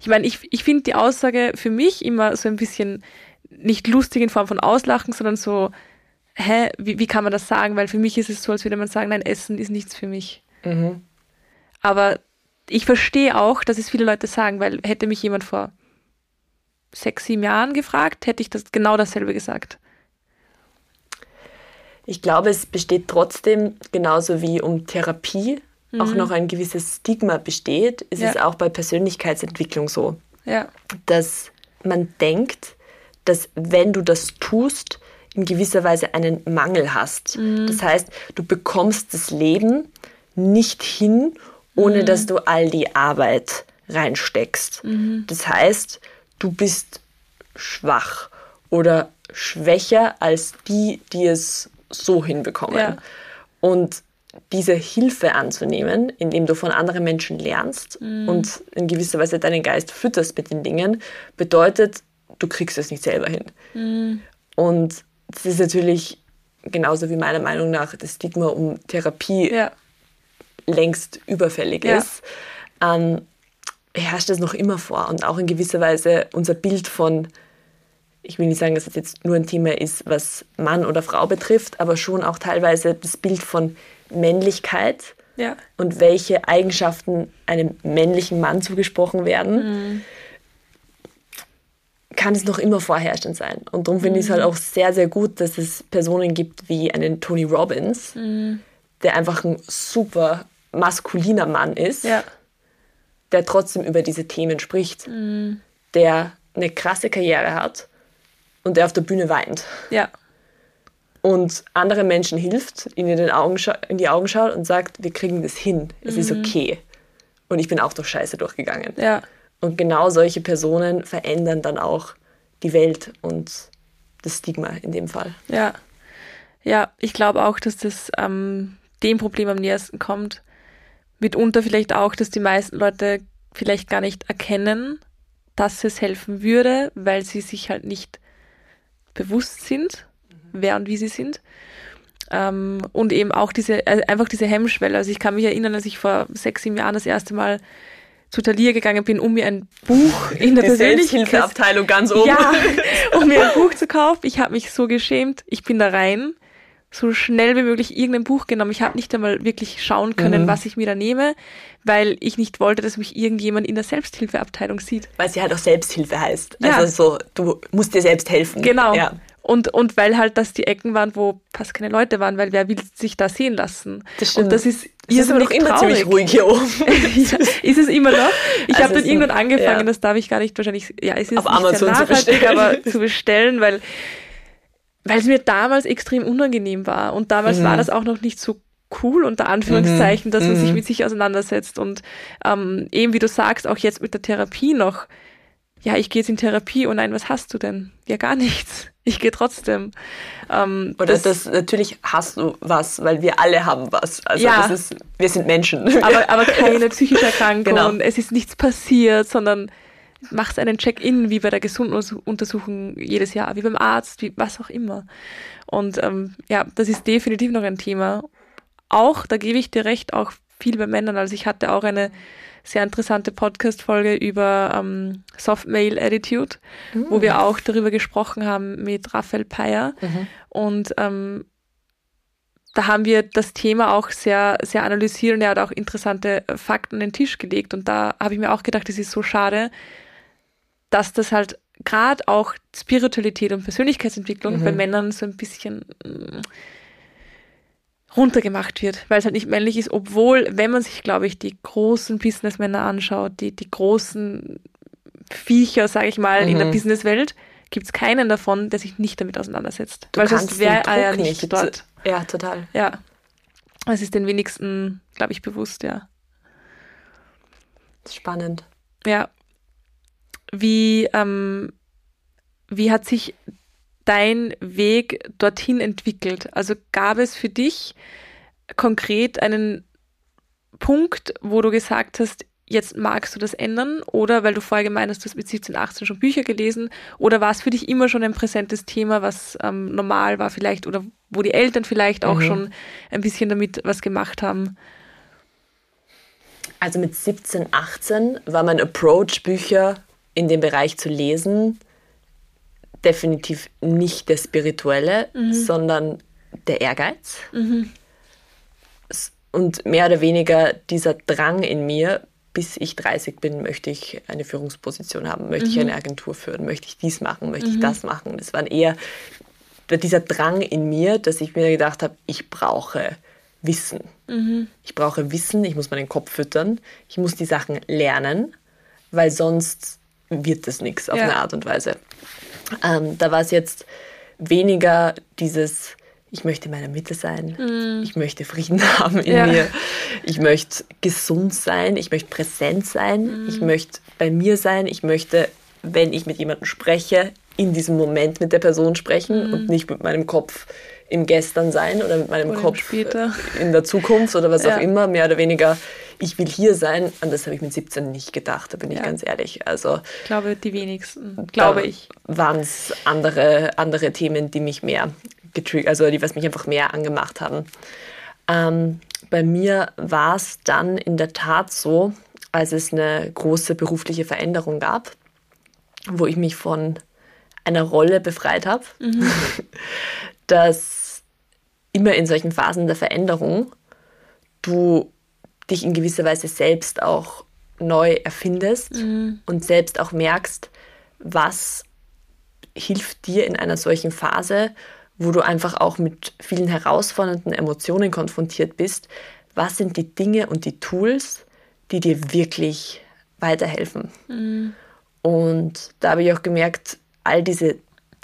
Ich meine, ich, ich finde die Aussage für mich immer so ein bisschen nicht lustig in Form von Auslachen, sondern so, hä, wie, wie kann man das sagen? Weil für mich ist es so, als würde man sagen, nein, Essen ist nichts für mich. Mhm. Aber ich verstehe auch, dass es viele Leute sagen, weil hätte mich jemand vor sechs, sieben Jahren gefragt, hätte ich das genau dasselbe gesagt. Ich glaube, es besteht trotzdem genauso wie um Therapie mhm. auch noch ein gewisses Stigma besteht, ist ja. es auch bei Persönlichkeitsentwicklung so. Ja. Dass man denkt, dass wenn du das tust, in gewisser Weise einen Mangel hast. Mhm. Das heißt, du bekommst das Leben nicht hin, ohne mhm. dass du all die Arbeit reinsteckst. Mhm. Das heißt, du bist schwach oder schwächer als die, die es so hinbekommen. Ja. Und diese Hilfe anzunehmen, indem du von anderen Menschen lernst mhm. und in gewisser Weise deinen Geist fütterst mit den Dingen, bedeutet, du kriegst es nicht selber hin. Mhm. Und das ist natürlich genauso wie meiner Meinung nach das Stigma um Therapie ja. längst überfällig ja. ist, ähm, herrscht es noch immer vor. Und auch in gewisser Weise unser Bild von ich will nicht sagen, dass es jetzt nur ein Thema ist, was Mann oder Frau betrifft, aber schon auch teilweise das Bild von Männlichkeit Ja. und welche Eigenschaften einem männlichen Mann zugesprochen werden, kann es noch immer vorherrschend sein. Und darum finde ich es halt auch sehr, sehr gut, dass es Personen gibt wie einen Tony Robbins, der einfach ein super maskuliner Mann ist, Ja. der trotzdem über diese Themen spricht, der eine krasse Karriere hat und der auf der Bühne weint Ja. und anderen Menschen hilft, ihnen in, Augen in die Augen schaut und sagt, wir kriegen das hin, es ist okay. Und ich bin auch durch Scheiße durchgegangen. Ja. Und genau solche Personen verändern dann auch die Welt und das Stigma in dem Fall. Ja. Ja, ich glaube auch, dass das ähm, dem Problem am nächsten kommt. Mitunter vielleicht auch, dass die meisten Leute vielleicht gar nicht erkennen, dass es helfen würde, weil sie sich halt nicht bewusst sind, wer und wie sie sind. Ähm, und eben auch diese, also einfach diese Hemmschwelle. Also ich kann mich erinnern, als ich vor sechs, sieben Jahren das erste Mal zu Thalia gegangen bin, um mir ein Buch in der Persönlichkeits ganz ja, um mir ein Buch zu kaufen. Ich habe mich so geschämt. Ich bin da rein, so schnell wie möglich irgendein Buch genommen. Ich habe nicht einmal wirklich schauen können, was ich mir da nehme, weil ich nicht wollte, dass mich irgendjemand in der Selbsthilfeabteilung sieht. Weil sie halt auch Selbsthilfe heißt. Ja. Also so, du musst dir selbst helfen. Genau. Ja. Und, und weil halt das die Ecken waren, wo fast keine Leute waren, weil wer will sich da sehen lassen? Das stimmt. Und das ist Es ist aber noch immer traurig. ziemlich ruhig hier oben. ja, ist es immer noch? Ich Also habe dann irgendwann angefangen, ja. das darf ich gar nicht wahrscheinlich, ja, es ist Auf nicht Amazon sehr zu nachhaltig, bestellen. aber zu bestellen, weil, weil es mir damals extrem unangenehm war. Und damals Mhm. war das auch noch nicht so cool, unter Anführungszeichen, dass man sich mit sich auseinandersetzt. Und ähm, eben wie du sagst, auch jetzt mit der Therapie noch, ja, ich gehe jetzt in Therapie, oh nein, was hast du denn? Ja, gar nichts. Ich gehe trotzdem. Ähm, Oder das, natürlich hast du was, weil wir alle haben was. Also Ja. das ist, wir sind Menschen. aber, aber keine psychische Erkrankung, Genau. es ist nichts passiert, sondern machst einen Check-in, wie bei der Gesundheitsuntersuchung jedes Jahr, wie beim Arzt, wie was auch immer. Und ähm, ja, das ist definitiv noch ein Thema. Auch, da gebe ich dir recht, auch viel bei Männern. Also ich hatte auch eine sehr interessante Podcast-Folge über ähm, Soft Male Attitude, wo wir auch darüber gesprochen haben mit Raphael Peyer. Und ähm, da haben wir das Thema auch sehr, sehr analysiert und er hat auch interessante Fakten an den Tisch gelegt. Und da habe ich mir auch gedacht, es ist so schade, dass das halt gerade auch Spiritualität und Persönlichkeitsentwicklung bei Männern so ein bisschen mm, runtergemacht wird, weil es halt nicht männlich ist, obwohl, wenn man sich, glaube ich, die großen Businessmänner anschaut, die, die großen Viecher, sage ich mal, in der Businesswelt, gibt es keinen davon, der sich nicht damit auseinandersetzt. Du weil sonst wäre er ja nicht dort. Ja, total. Ja. Es ist den wenigsten, glaube ich, bewusst, ja. Spannend. Ja. Wie, ähm, wie hat sich dein Weg dorthin entwickelt? Also gab es für dich konkret einen Punkt, wo du gesagt hast, jetzt magst du das ändern? Oder weil du vorher gemeint hast, du hast mit 17, 18 schon Bücher gelesen? Oder war es für dich immer schon ein präsentes Thema, was ähm, normal war vielleicht? Oder wo die Eltern vielleicht auch schon ein bisschen damit was gemacht haben? Also mit 17, 18 war mein Approach, Bücher in dem Bereich zu lesen, definitiv nicht der spirituelle, sondern der Ehrgeiz. S- Und mehr oder weniger dieser Drang in mir, bis ich 30 bin, möchte ich eine Führungsposition haben, möchte ich eine Agentur führen, möchte ich dies machen, möchte ich das machen. Das waren eher dieser Drang in mir, dass ich mir gedacht habe, ich brauche Wissen. Ich brauche Wissen, ich muss meinen Kopf füttern, ich muss die Sachen lernen, weil sonst wird das nichts auf Ja. eine Art und Weise. Ähm, da war es jetzt weniger dieses, ich möchte in meiner Mitte sein, ich möchte Frieden haben in Ja. mir, ich möchte gesund sein, ich möchte präsent sein, ich möchte bei mir sein, ich möchte, wenn ich mit jemandem spreche, in diesem Moment mit der Person sprechen und nicht mit meinem Kopf im Gestern sein oder mit meinem Oder Kopf Später. in der Zukunft oder was Ja. auch immer, mehr oder weniger, ich will hier sein. An das habe ich mit 17 nicht gedacht, da bin ich Ja. ganz ehrlich. Also Ich glaube, die wenigsten, glaube ich. Waren es andere, andere Themen, die mich mehr getriggert, also die, was mich einfach mehr angemacht haben. Ähm, bei mir war es dann in der Tat so, als es eine große berufliche Veränderung gab, wo ich mich von einer Rolle befreit habe, mhm. dass immer in solchen Phasen der Veränderung du dich in gewisser Weise selbst auch neu erfindest mhm. und selbst auch merkst, was hilft dir in einer solchen Phase, wo du einfach auch mit vielen herausfordernden Emotionen konfrontiert bist. Was sind die Dinge und die Tools, die dir wirklich weiterhelfen? Mhm. Und da habe ich auch gemerkt, all diese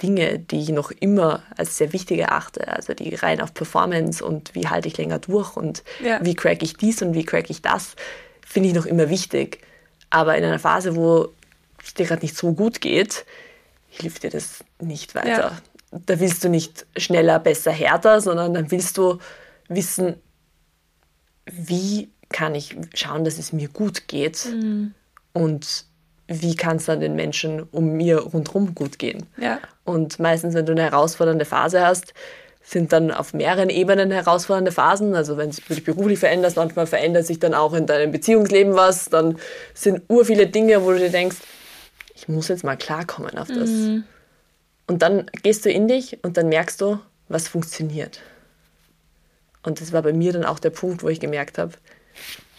Dinge, die ich noch immer als sehr wichtig erachte, also die rein auf Performance und wie halte ich länger durch und ja. wie crack ich dies und wie crack ich das, finde ich noch immer wichtig. Aber in einer Phase, wo es dir gerade nicht so gut geht, hilft dir das nicht weiter. Ja. Da willst du nicht schneller, besser, härter, sondern dann willst du wissen, wie kann ich schauen, dass es mir gut geht mhm. und wie kann es dann den Menschen um mir rundherum gut gehen. Ja. Und meistens, wenn du eine herausfordernde Phase hast, sind dann auf mehreren Ebenen herausfordernde Phasen. Also wenn du dich beruflich veränderst, manchmal verändert sich dann auch in deinem Beziehungsleben was. Dann sind ur viele Dinge, wo du dir denkst, ich muss jetzt mal klarkommen auf das. Mhm. Und dann gehst du in dich und dann merkst du, was funktioniert. Und das war bei mir dann auch der Punkt, wo ich gemerkt habe,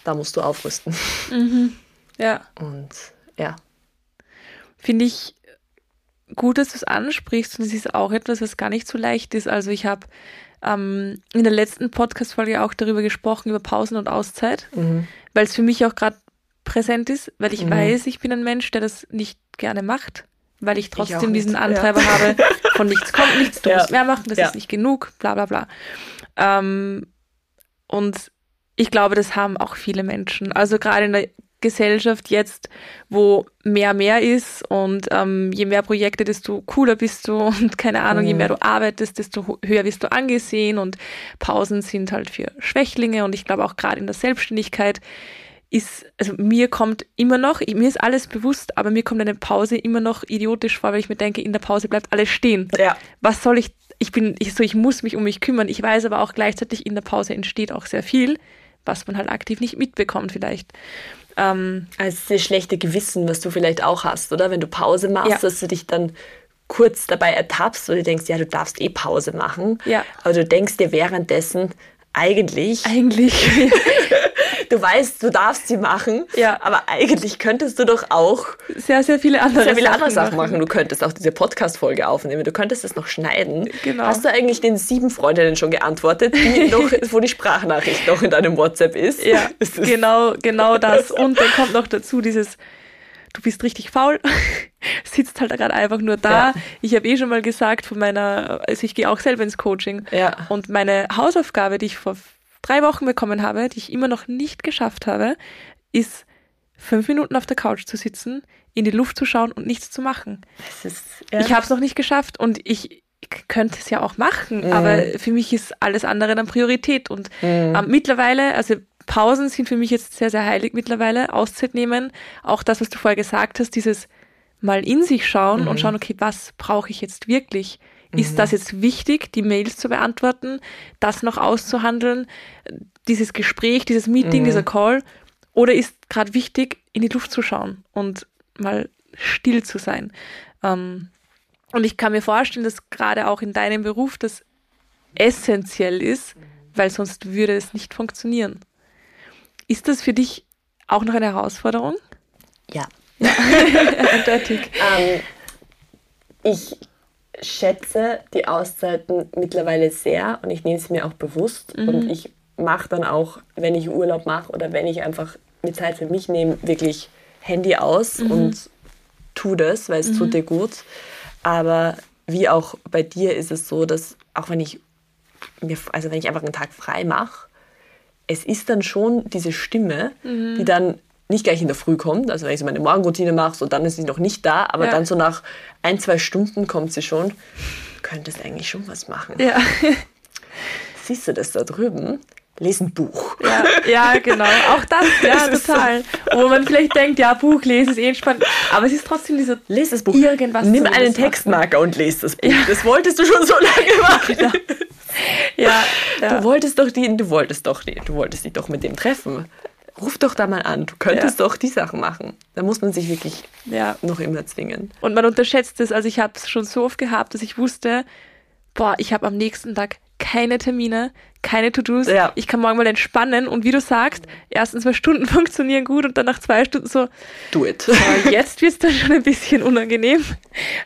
da musst du aufrüsten. Mhm. Ja. Und ja. Finde ich gut, dass du es ansprichst und es ist auch etwas, was gar nicht so leicht ist. Also ich habe ähm, in der letzten Podcast-Folge auch darüber gesprochen, über Pausen und Auszeit, mhm. weil es für mich auch gerade präsent ist, weil ich mhm. weiß, ich bin ein Mensch, der das nicht gerne macht, weil ich trotzdem ich diesen Antreiber ja. habe, von nichts kommt nichts, du ja. musst mehr machen, das ja. ist nicht genug, bla bla bla. Ähm, und ich glaube, das haben auch viele Menschen. Also gerade in der Gesellschaft jetzt, wo mehr mehr ist und ähm, je mehr Projekte, desto cooler bist du und keine Ahnung, mhm. je mehr du arbeitest, desto höher wirst du angesehen und Pausen sind halt für Schwächlinge und ich glaube auch gerade in der Selbstständigkeit ist, also mir kommt immer noch, mir ist alles bewusst, aber mir kommt eine Pause immer noch idiotisch vor, weil ich mir denke, in der Pause bleibt alles stehen. Ja. Was soll ich, ich bin, ich, so, ich muss mich um mich kümmern. Ich weiß aber auch gleichzeitig, in der Pause entsteht auch sehr viel, was man halt aktiv nicht mitbekommt vielleicht. Ähm, also das schlechte Gewissen, was du vielleicht auch hast, oder? Wenn du Pause machst, ja. dass du dich dann kurz dabei ertappst und du denkst, ja, du darfst eh Pause machen. Ja. Aber du denkst dir währenddessen, eigentlich. Eigentlich. du weißt, du darfst sie machen, ja. aber eigentlich könntest du doch auch sehr, sehr viele andere, sehr viele Sachen, andere Sachen machen. machen. Du könntest auch diese Podcast-Folge aufnehmen, du könntest es noch schneiden. Genau. Hast du eigentlich den sieben Freundinnen schon geantwortet, die noch, wo die Sprachnachricht noch in deinem WhatsApp ist? Ja, genau, genau das. Und dann kommt noch dazu dieses du bist richtig faul, sitzt halt gerade einfach nur da. Ja. Ich habe eh schon mal gesagt von meiner, also ich gehe auch selber ins Coaching. Ja. Und meine Hausaufgabe, die ich vor drei Wochen bekommen habe, die ich immer noch nicht geschafft habe, ist fünf Minuten auf der Couch zu sitzen, in die Luft zu schauen und nichts zu machen. Ist, ja. Ich habe es noch nicht geschafft und ich könnte es ja auch machen, mhm. aber für mich ist alles andere dann Priorität. Und mhm. ähm, mittlerweile, also Pausen sind für mich jetzt sehr, sehr heilig mittlerweile, Auszeit nehmen. Auch das, was du vorher gesagt hast, dieses mal in sich schauen mhm. und schauen, okay, was brauche ich jetzt wirklich? Ist mhm. das jetzt wichtig, die Mails zu beantworten, das noch auszuhandeln, dieses Gespräch, dieses Meeting, mhm. dieser Call? Oder ist gerade wichtig, in die Luft zu schauen und mal still zu sein? Ähm, und ich kann mir vorstellen, dass gerade auch in deinem Beruf das essentiell ist, weil sonst würde es nicht funktionieren. Ist das für dich auch noch eine Herausforderung? Ja. ja. Eindeutig. Ähm, ich schätze die Auszeiten mittlerweile sehr und ich nehme sie mir auch bewusst mhm. und ich mache dann auch, wenn ich Urlaub mache oder wenn ich einfach mir Zeit für mich nehme, wirklich Handy aus mhm. und tu das, weil es mhm. tut dir gut. Aber wie auch bei dir ist es so, dass auch wenn ich mir, also wenn ich einfach einen Tag frei mache, es ist dann schon diese Stimme, mhm. die dann nicht gleich in der Früh kommt, also wenn ich so meine Morgenroutine mache, so dann ist sie noch nicht da, aber ja. dann so nach ein, zwei Stunden kommt sie schon. Du könntest eigentlich schon was machen. Ja. Siehst du das da drüben? Lies ein Buch. Ja, ja genau. Auch das, ja, das total. So. Wo man vielleicht denkt, ja, Buch lesen ist eh entspannt. Aber es ist trotzdem diese. Lies das Buch. Irgendwas. Nimm einen Textmarker und lese das Buch. Ja. Das wolltest du schon so lange machen. Genau. Ja, ja, Du wolltest doch die, du wolltest doch die, du wolltest dich doch mit dem treffen. Ruf doch da mal an, du könntest ja. doch die Sachen machen. Da muss man sich wirklich ja. noch immer zwingen. Und man unterschätzt es. Also ich habe es schon so oft gehabt, dass ich wusste, boah, ich habe am nächsten Tag keine Termine, keine To-Dos. Ja. Ich kann morgen mal entspannen und wie du sagst, ersten zwei Stunden funktionieren gut und dann nach zwei Stunden so. Do it. Jetzt wird es dann schon ein bisschen unangenehm.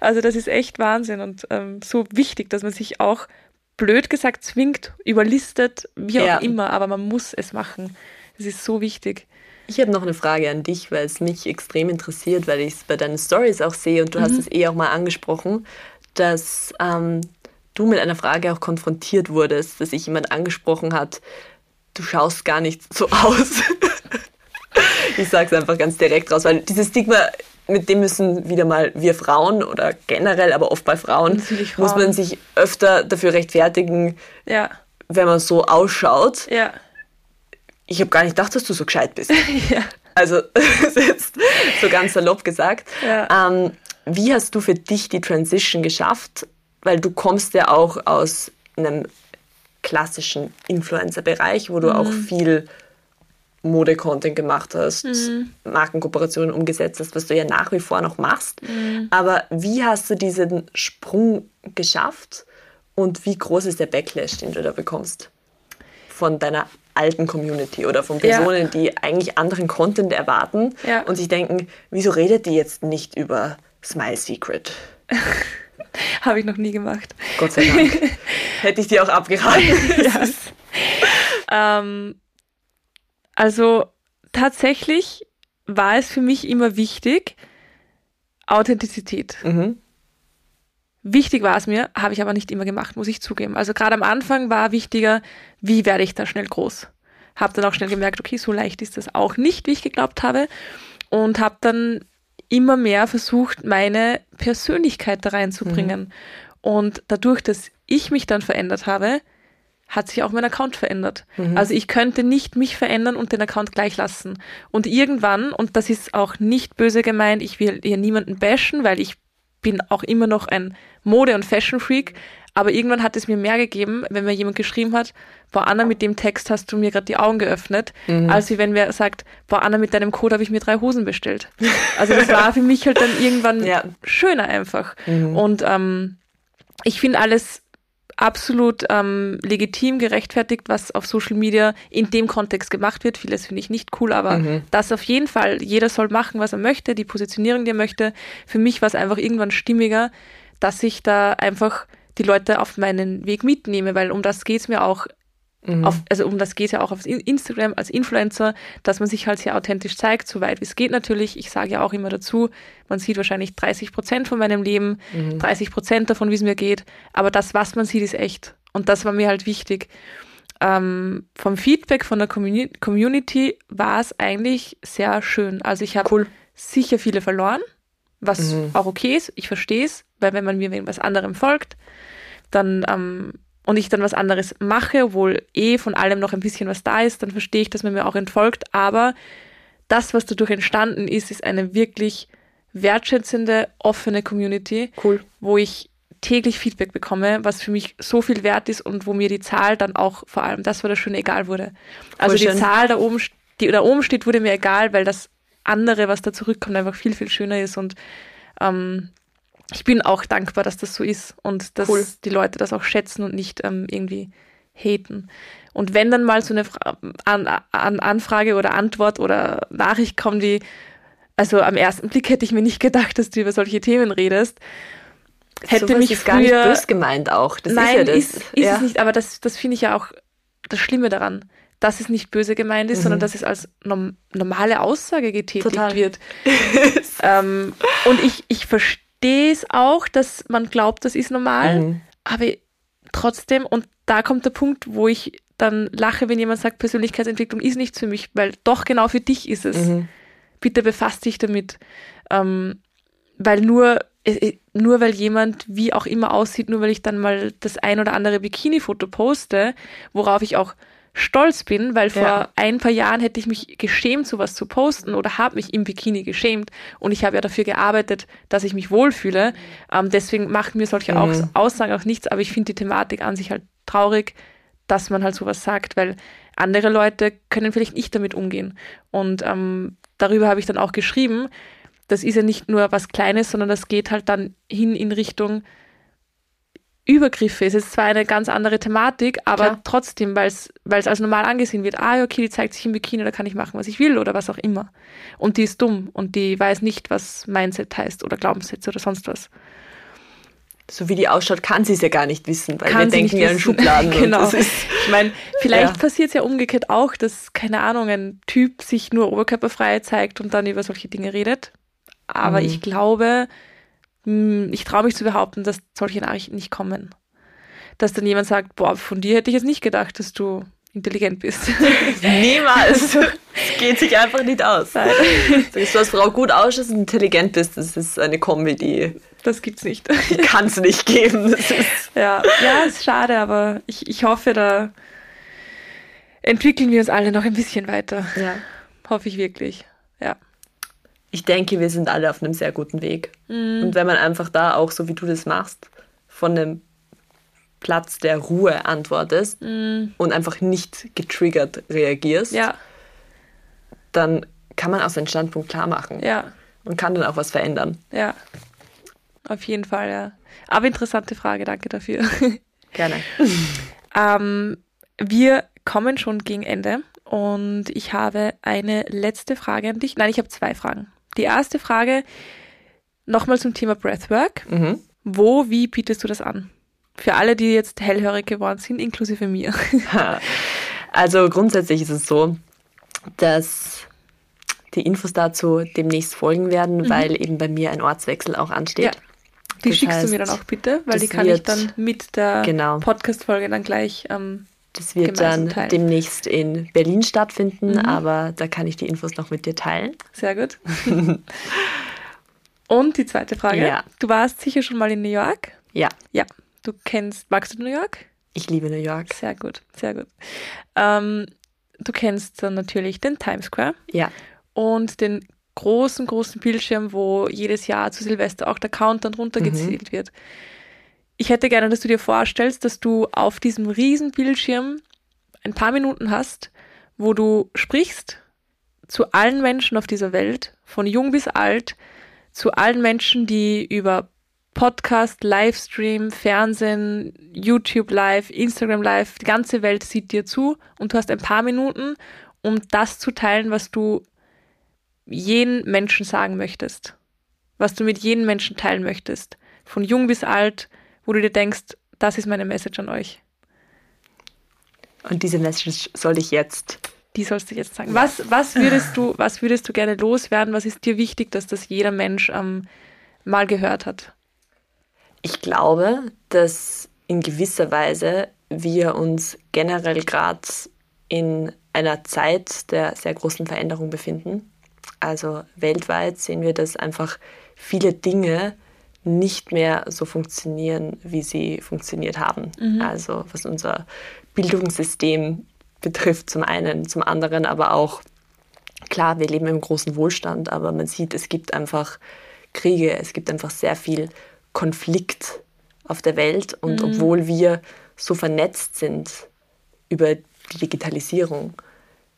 Also das ist echt Wahnsinn und ähm, so wichtig, dass man sich auch blöd gesagt zwingt, überlistet, wie auch ja. immer, aber man muss es machen. Es ist so wichtig. Ich habe noch eine Frage an dich, weil es mich extrem interessiert, weil ich es bei deinen Stories auch sehe und du mhm. hast es eh auch mal angesprochen, dass ähm, du mit einer Frage auch konfrontiert wurdest, dass sich jemand angesprochen hat, du schaust gar nicht so aus. ich sage es einfach ganz direkt raus, weil dieses Stigma, mit dem müssen wieder mal wir Frauen oder generell, aber oft bei Frauen, Frauen. muss man sich öfter dafür rechtfertigen, ja. wenn man so ausschaut. Ja. Ich habe gar nicht gedacht, dass du so gescheit bist. ja. Also, das ist jetzt so ganz salopp gesagt. Ja. Ähm, wie hast du für dich die Transition geschafft weil du kommst ja auch aus einem klassischen Influencer-Bereich, wo du mhm. auch viel Mode-Content gemacht hast, mhm. Markenkooperationen umgesetzt hast, was du ja nach wie vor noch machst. Mhm. Aber wie hast du diesen Sprung geschafft und wie groß ist der Backlash, den du da bekommst? Von deiner alten Community oder von Personen, ja. die eigentlich anderen Content erwarten ja. und sich denken, wieso redet die jetzt nicht über Smile Secret? Habe ich noch nie gemacht. Gott sei Dank. Hätte ich dir auch abgeraten. yes. ähm, also tatsächlich war es für mich immer wichtig, Authentizität. Mhm. Wichtig war es mir, habe ich aber nicht immer gemacht, muss ich zugeben. Also gerade am Anfang war wichtiger, wie werde ich da schnell groß. Habe dann auch schnell gemerkt, okay, so leicht ist das auch nicht, wie ich geglaubt habe. Und habe dann immer mehr versucht, meine Persönlichkeit da reinzubringen. Mhm. Und dadurch, dass ich mich dann verändert habe, hat sich auch mein Account verändert. Mhm. Also ich könnte nicht mich verändern und den Account gleich lassen. Und irgendwann, und das ist auch nicht böse gemeint, ich will hier niemanden bashen, weil ich bin auch immer noch ein Mode- und Fashion-Freak, aber irgendwann hat es mir mehr gegeben, wenn mir jemand geschrieben hat, boah, Anna, mit dem Text hast du mir gerade die Augen geöffnet, mhm. als wie wenn wer sagt, boah, Anna, mit deinem Code habe ich mir drei Hosen bestellt. Also das war für mich halt dann irgendwann ja. schöner einfach. Mhm. Und ähm, ich finde alles absolut ähm, legitim, gerechtfertigt, was auf Social Media in dem Kontext gemacht wird. Vieles finde ich nicht cool, aber mhm. das auf jeden Fall, jeder soll machen, was er möchte, die Positionierung, die er möchte. Für mich war es einfach irgendwann stimmiger, dass ich da einfach die Leute auf meinen Weg mitnehme, weil um das geht es mir auch. Mhm. Auf, also um das geht es ja auch auf Instagram als Influencer, dass man sich halt sehr authentisch zeigt, so weit wie es geht natürlich. Ich sage ja auch immer dazu, man sieht wahrscheinlich 30 Prozent von meinem Leben, mhm. 30 Prozent davon, wie es mir geht, aber das, was man sieht, ist echt. Und das war mir halt wichtig. Ähm, vom Feedback von der Community war es eigentlich sehr schön. Also ich habe cool. sicher viele verloren, was mhm. auch okay ist. Ich verstehe es, weil wenn man mir wegen was anderem folgt, dann ähm, und ich dann was anderes mache, obwohl eh von allem noch ein bisschen was da ist, dann verstehe ich, dass man mir auch entfolgt. Aber das, was dadurch entstanden ist, ist eine wirklich wertschätzende, offene Community, cool. wo ich täglich Feedback bekomme, was für mich so viel wert ist und wo mir die Zahl dann auch vor allem, das war das Schöne, egal wurde. Also Voll die schön. Zahl da oben, die da oben steht, wurde mir egal, weil das andere, was da zurückkommt, einfach viel, viel schöner ist und ähm, ich bin auch dankbar, dass das so ist und dass cool. die Leute das auch schätzen und nicht ähm, irgendwie haten. Und wenn dann mal so eine Fra an an Anfrage oder Antwort oder Nachricht kommt, die, also am ersten Blick hätte ich mir nicht gedacht, dass du über solche Themen redest. Hätte so mich ist früher, gar nicht böse gemeint auch. Das nein, ist, ja das. ist, ist ja. es nicht, aber das, das finde ich ja auch das Schlimme daran, dass es nicht böse gemeint ist, mhm. sondern dass es als norm normale Aussage getätigt Total. wird. ähm, und ich, ich verstehe verstehe es auch, dass man glaubt, das ist normal, mhm. aber trotzdem, und da kommt der Punkt, wo ich dann lache, wenn jemand sagt, Persönlichkeitsentwicklung ist nichts für mich, weil doch genau für dich ist es. Mhm. Bitte befasst dich damit. Ähm, weil nur, äh, nur weil jemand wie auch immer aussieht, nur weil ich dann mal das ein oder andere Bikini-Foto poste, worauf ich auch stolz bin, weil vor ja. ein paar Jahren hätte ich mich geschämt, sowas zu posten oder habe mich im Bikini geschämt und ich habe ja dafür gearbeitet, dass ich mich wohlfühle. Ähm, deswegen machen mir solche mhm. Aussagen auch nichts, aber ich finde die Thematik an sich halt traurig, dass man halt sowas sagt, weil andere Leute können vielleicht nicht damit umgehen. Und ähm, darüber habe ich dann auch geschrieben, das ist ja nicht nur was Kleines, sondern das geht halt dann hin in Richtung Übergriffe. Es ist zwar eine ganz andere Thematik, aber Klar. trotzdem, weil es als normal angesehen wird, ah, okay, die zeigt sich im Bikini, da kann ich machen, was ich will oder was auch immer. Und die ist dumm und die weiß nicht, was Mindset heißt oder Glaubenssätze oder sonst was. So wie die ausschaut, kann sie es ja gar nicht wissen, weil kann wir denken ja in Schubladen. genau. ich meine, vielleicht ja. passiert es ja umgekehrt auch, dass, keine Ahnung, ein Typ sich nur oberkörperfrei zeigt und dann über solche Dinge redet. Aber mhm. ich glaube, ich traue mich zu behaupten, dass solche Nachrichten nicht kommen. Dass dann jemand sagt, boah, von dir hätte ich jetzt nicht gedacht, dass du intelligent bist. Niemals. Es geht sich einfach nicht aus. Nein. Dass du als Frau gut ausschaust und intelligent bist, das ist eine Kombi, die. Das gibt's nicht. Kann es nicht geben. ja, ja, ist schade, aber ich, ich hoffe, da entwickeln wir uns alle noch ein bisschen weiter. Ja. Hoffe ich wirklich. Ja ich denke, wir sind alle auf einem sehr guten Weg. Mhm. Und wenn man einfach da auch, so wie du das machst, von einem Platz der Ruhe antwortest mhm. und einfach nicht getriggert reagierst, ja. dann kann man auch seinen Standpunkt klar machen. Ja. Und kann dann auch was verändern. Ja, auf jeden Fall, ja. Aber interessante Frage, danke dafür. Gerne. ähm, wir kommen schon gegen Ende und ich habe eine letzte Frage an dich. Nein, ich habe zwei Fragen. Die erste Frage nochmal zum Thema Breathwork. Mhm. Wo, wie bietest du das an? Für alle, die jetzt hellhörig geworden sind, inklusive mir. Also grundsätzlich ist es so, dass die Infos dazu demnächst folgen werden, mhm. weil eben bei mir ein Ortswechsel auch ansteht. Ja. Die das schickst heißt, du mir dann auch bitte, weil die kann ich dann mit der genau. Podcast-Folge dann gleich ähm, das wird dann teilen. demnächst in Berlin stattfinden, mhm. aber da kann ich die Infos noch mit dir teilen. Sehr gut. Und die zweite Frage. Ja. Du warst sicher schon mal in New York? Ja. Ja. Du kennst, magst du New York? Ich liebe New York. Sehr gut, sehr gut. Ähm, du kennst dann natürlich den Times Square. Ja. Und den großen, großen Bildschirm, wo jedes Jahr zu Silvester auch der Countdown runtergezählt mhm. wird. Ich hätte gerne, dass du dir vorstellst, dass du auf diesem riesen Bildschirm ein paar Minuten hast, wo du sprichst zu allen Menschen auf dieser Welt, von jung bis alt, zu allen Menschen, die über Podcast, Livestream, Fernsehen, YouTube Live, Instagram Live, die ganze Welt sieht dir zu und du hast ein paar Minuten, um das zu teilen, was du jeden Menschen sagen möchtest, was du mit jedem Menschen teilen möchtest, von jung bis alt, wo du dir denkst, das ist meine Message an euch. Und diese Message soll ich jetzt. Die sollst du jetzt sagen. Was, was, würdest, du, was würdest du gerne loswerden? Was ist dir wichtig, dass das jeder Mensch ähm, mal gehört hat? Ich glaube, dass in gewisser Weise wir uns generell gerade in einer Zeit der sehr großen Veränderung befinden. Also weltweit sehen wir, dass einfach viele Dinge nicht mehr so funktionieren, wie sie funktioniert haben. Mhm. Also was unser Bildungssystem betrifft zum einen, zum anderen aber auch, klar, wir leben im großen Wohlstand, aber man sieht, es gibt einfach Kriege, es gibt einfach sehr viel Konflikt auf der Welt und mhm. obwohl wir so vernetzt sind über die Digitalisierung,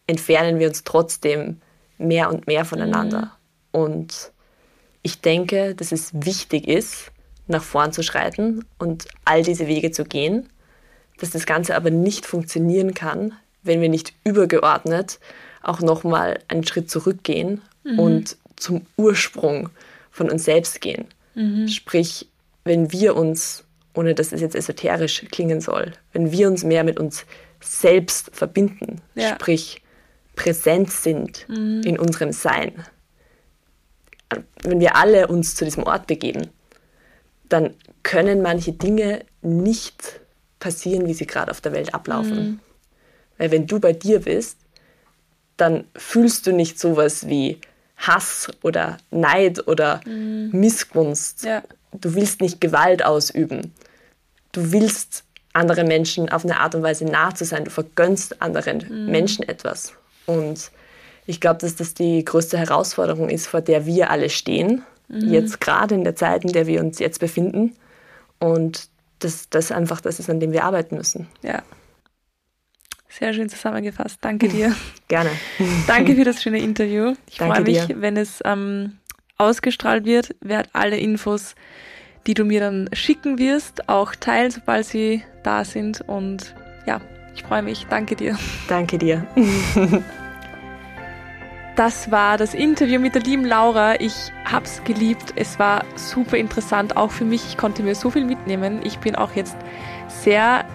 entfernen wir uns trotzdem mehr und mehr voneinander. Mhm. Und ich denke, dass es wichtig ist, nach vorn zu schreiten und all diese Wege zu gehen, dass das Ganze aber nicht funktionieren kann, wenn wir nicht übergeordnet auch nochmal einen Schritt zurückgehen mhm. und zum Ursprung von uns selbst gehen. Mhm. Sprich, wenn wir uns, ohne dass es jetzt esoterisch klingen soll, wenn wir uns mehr mit uns selbst verbinden, ja. sprich präsent sind mhm. in unserem Sein, wenn wir alle uns zu diesem Ort begeben, dann können manche Dinge nicht passieren, wie sie gerade auf der Welt ablaufen. Weil wenn du bei dir bist, dann fühlst du nicht sowas wie Hass oder Neid oder mhm. Missgunst. Ja. Du willst nicht Gewalt ausüben. Du willst anderen Menschen auf eine Art und Weise nah zu sein. Du vergönnst anderen mhm. Menschen etwas. Und ich glaube, dass das die größte Herausforderung ist, vor der wir alle stehen, mhm. jetzt gerade in der Zeit, in der wir uns jetzt befinden. Und dass das einfach das ist, an dem wir arbeiten müssen. Ja, Sehr schön zusammengefasst. Danke dir. Gerne. Danke für das schöne Interview. Ich Danke freue mich, dir. wenn es ähm, ausgestrahlt wird, werde alle Infos, die du mir dann schicken wirst, auch teilen, sobald sie da sind. Und ja, ich freue mich. Danke dir. Danke dir. Das war das Interview mit der lieben Laura. Ich hab's geliebt. Es war super interessant, auch für mich. Ich konnte mir so viel mitnehmen. Ich bin auch jetzt sehr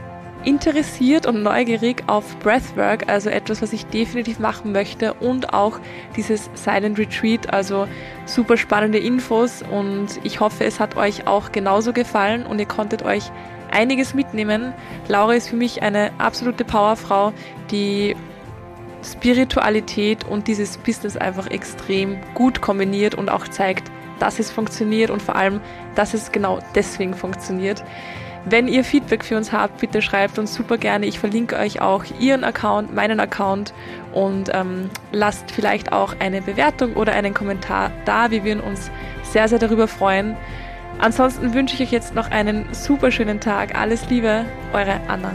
interessiert und neugierig auf Breathwork, also etwas, was ich definitiv machen möchte und auch dieses Silent Retreat, also super spannende Infos und ich hoffe, es hat euch auch genauso gefallen und ihr konntet euch einiges mitnehmen. Laura ist für mich eine absolute Powerfrau, die Spiritualität und dieses Business einfach extrem gut kombiniert und auch zeigt, dass es funktioniert und vor allem, dass es genau deswegen funktioniert. Wenn ihr Feedback für uns habt, bitte schreibt uns super gerne. Ich verlinke euch auch ihren Account, meinen Account und ähm, lasst vielleicht auch eine Bewertung oder einen Kommentar da. Wir würden uns sehr, sehr darüber freuen. Ansonsten wünsche ich euch jetzt noch einen super schönen Tag. Alles Liebe, eure Anna.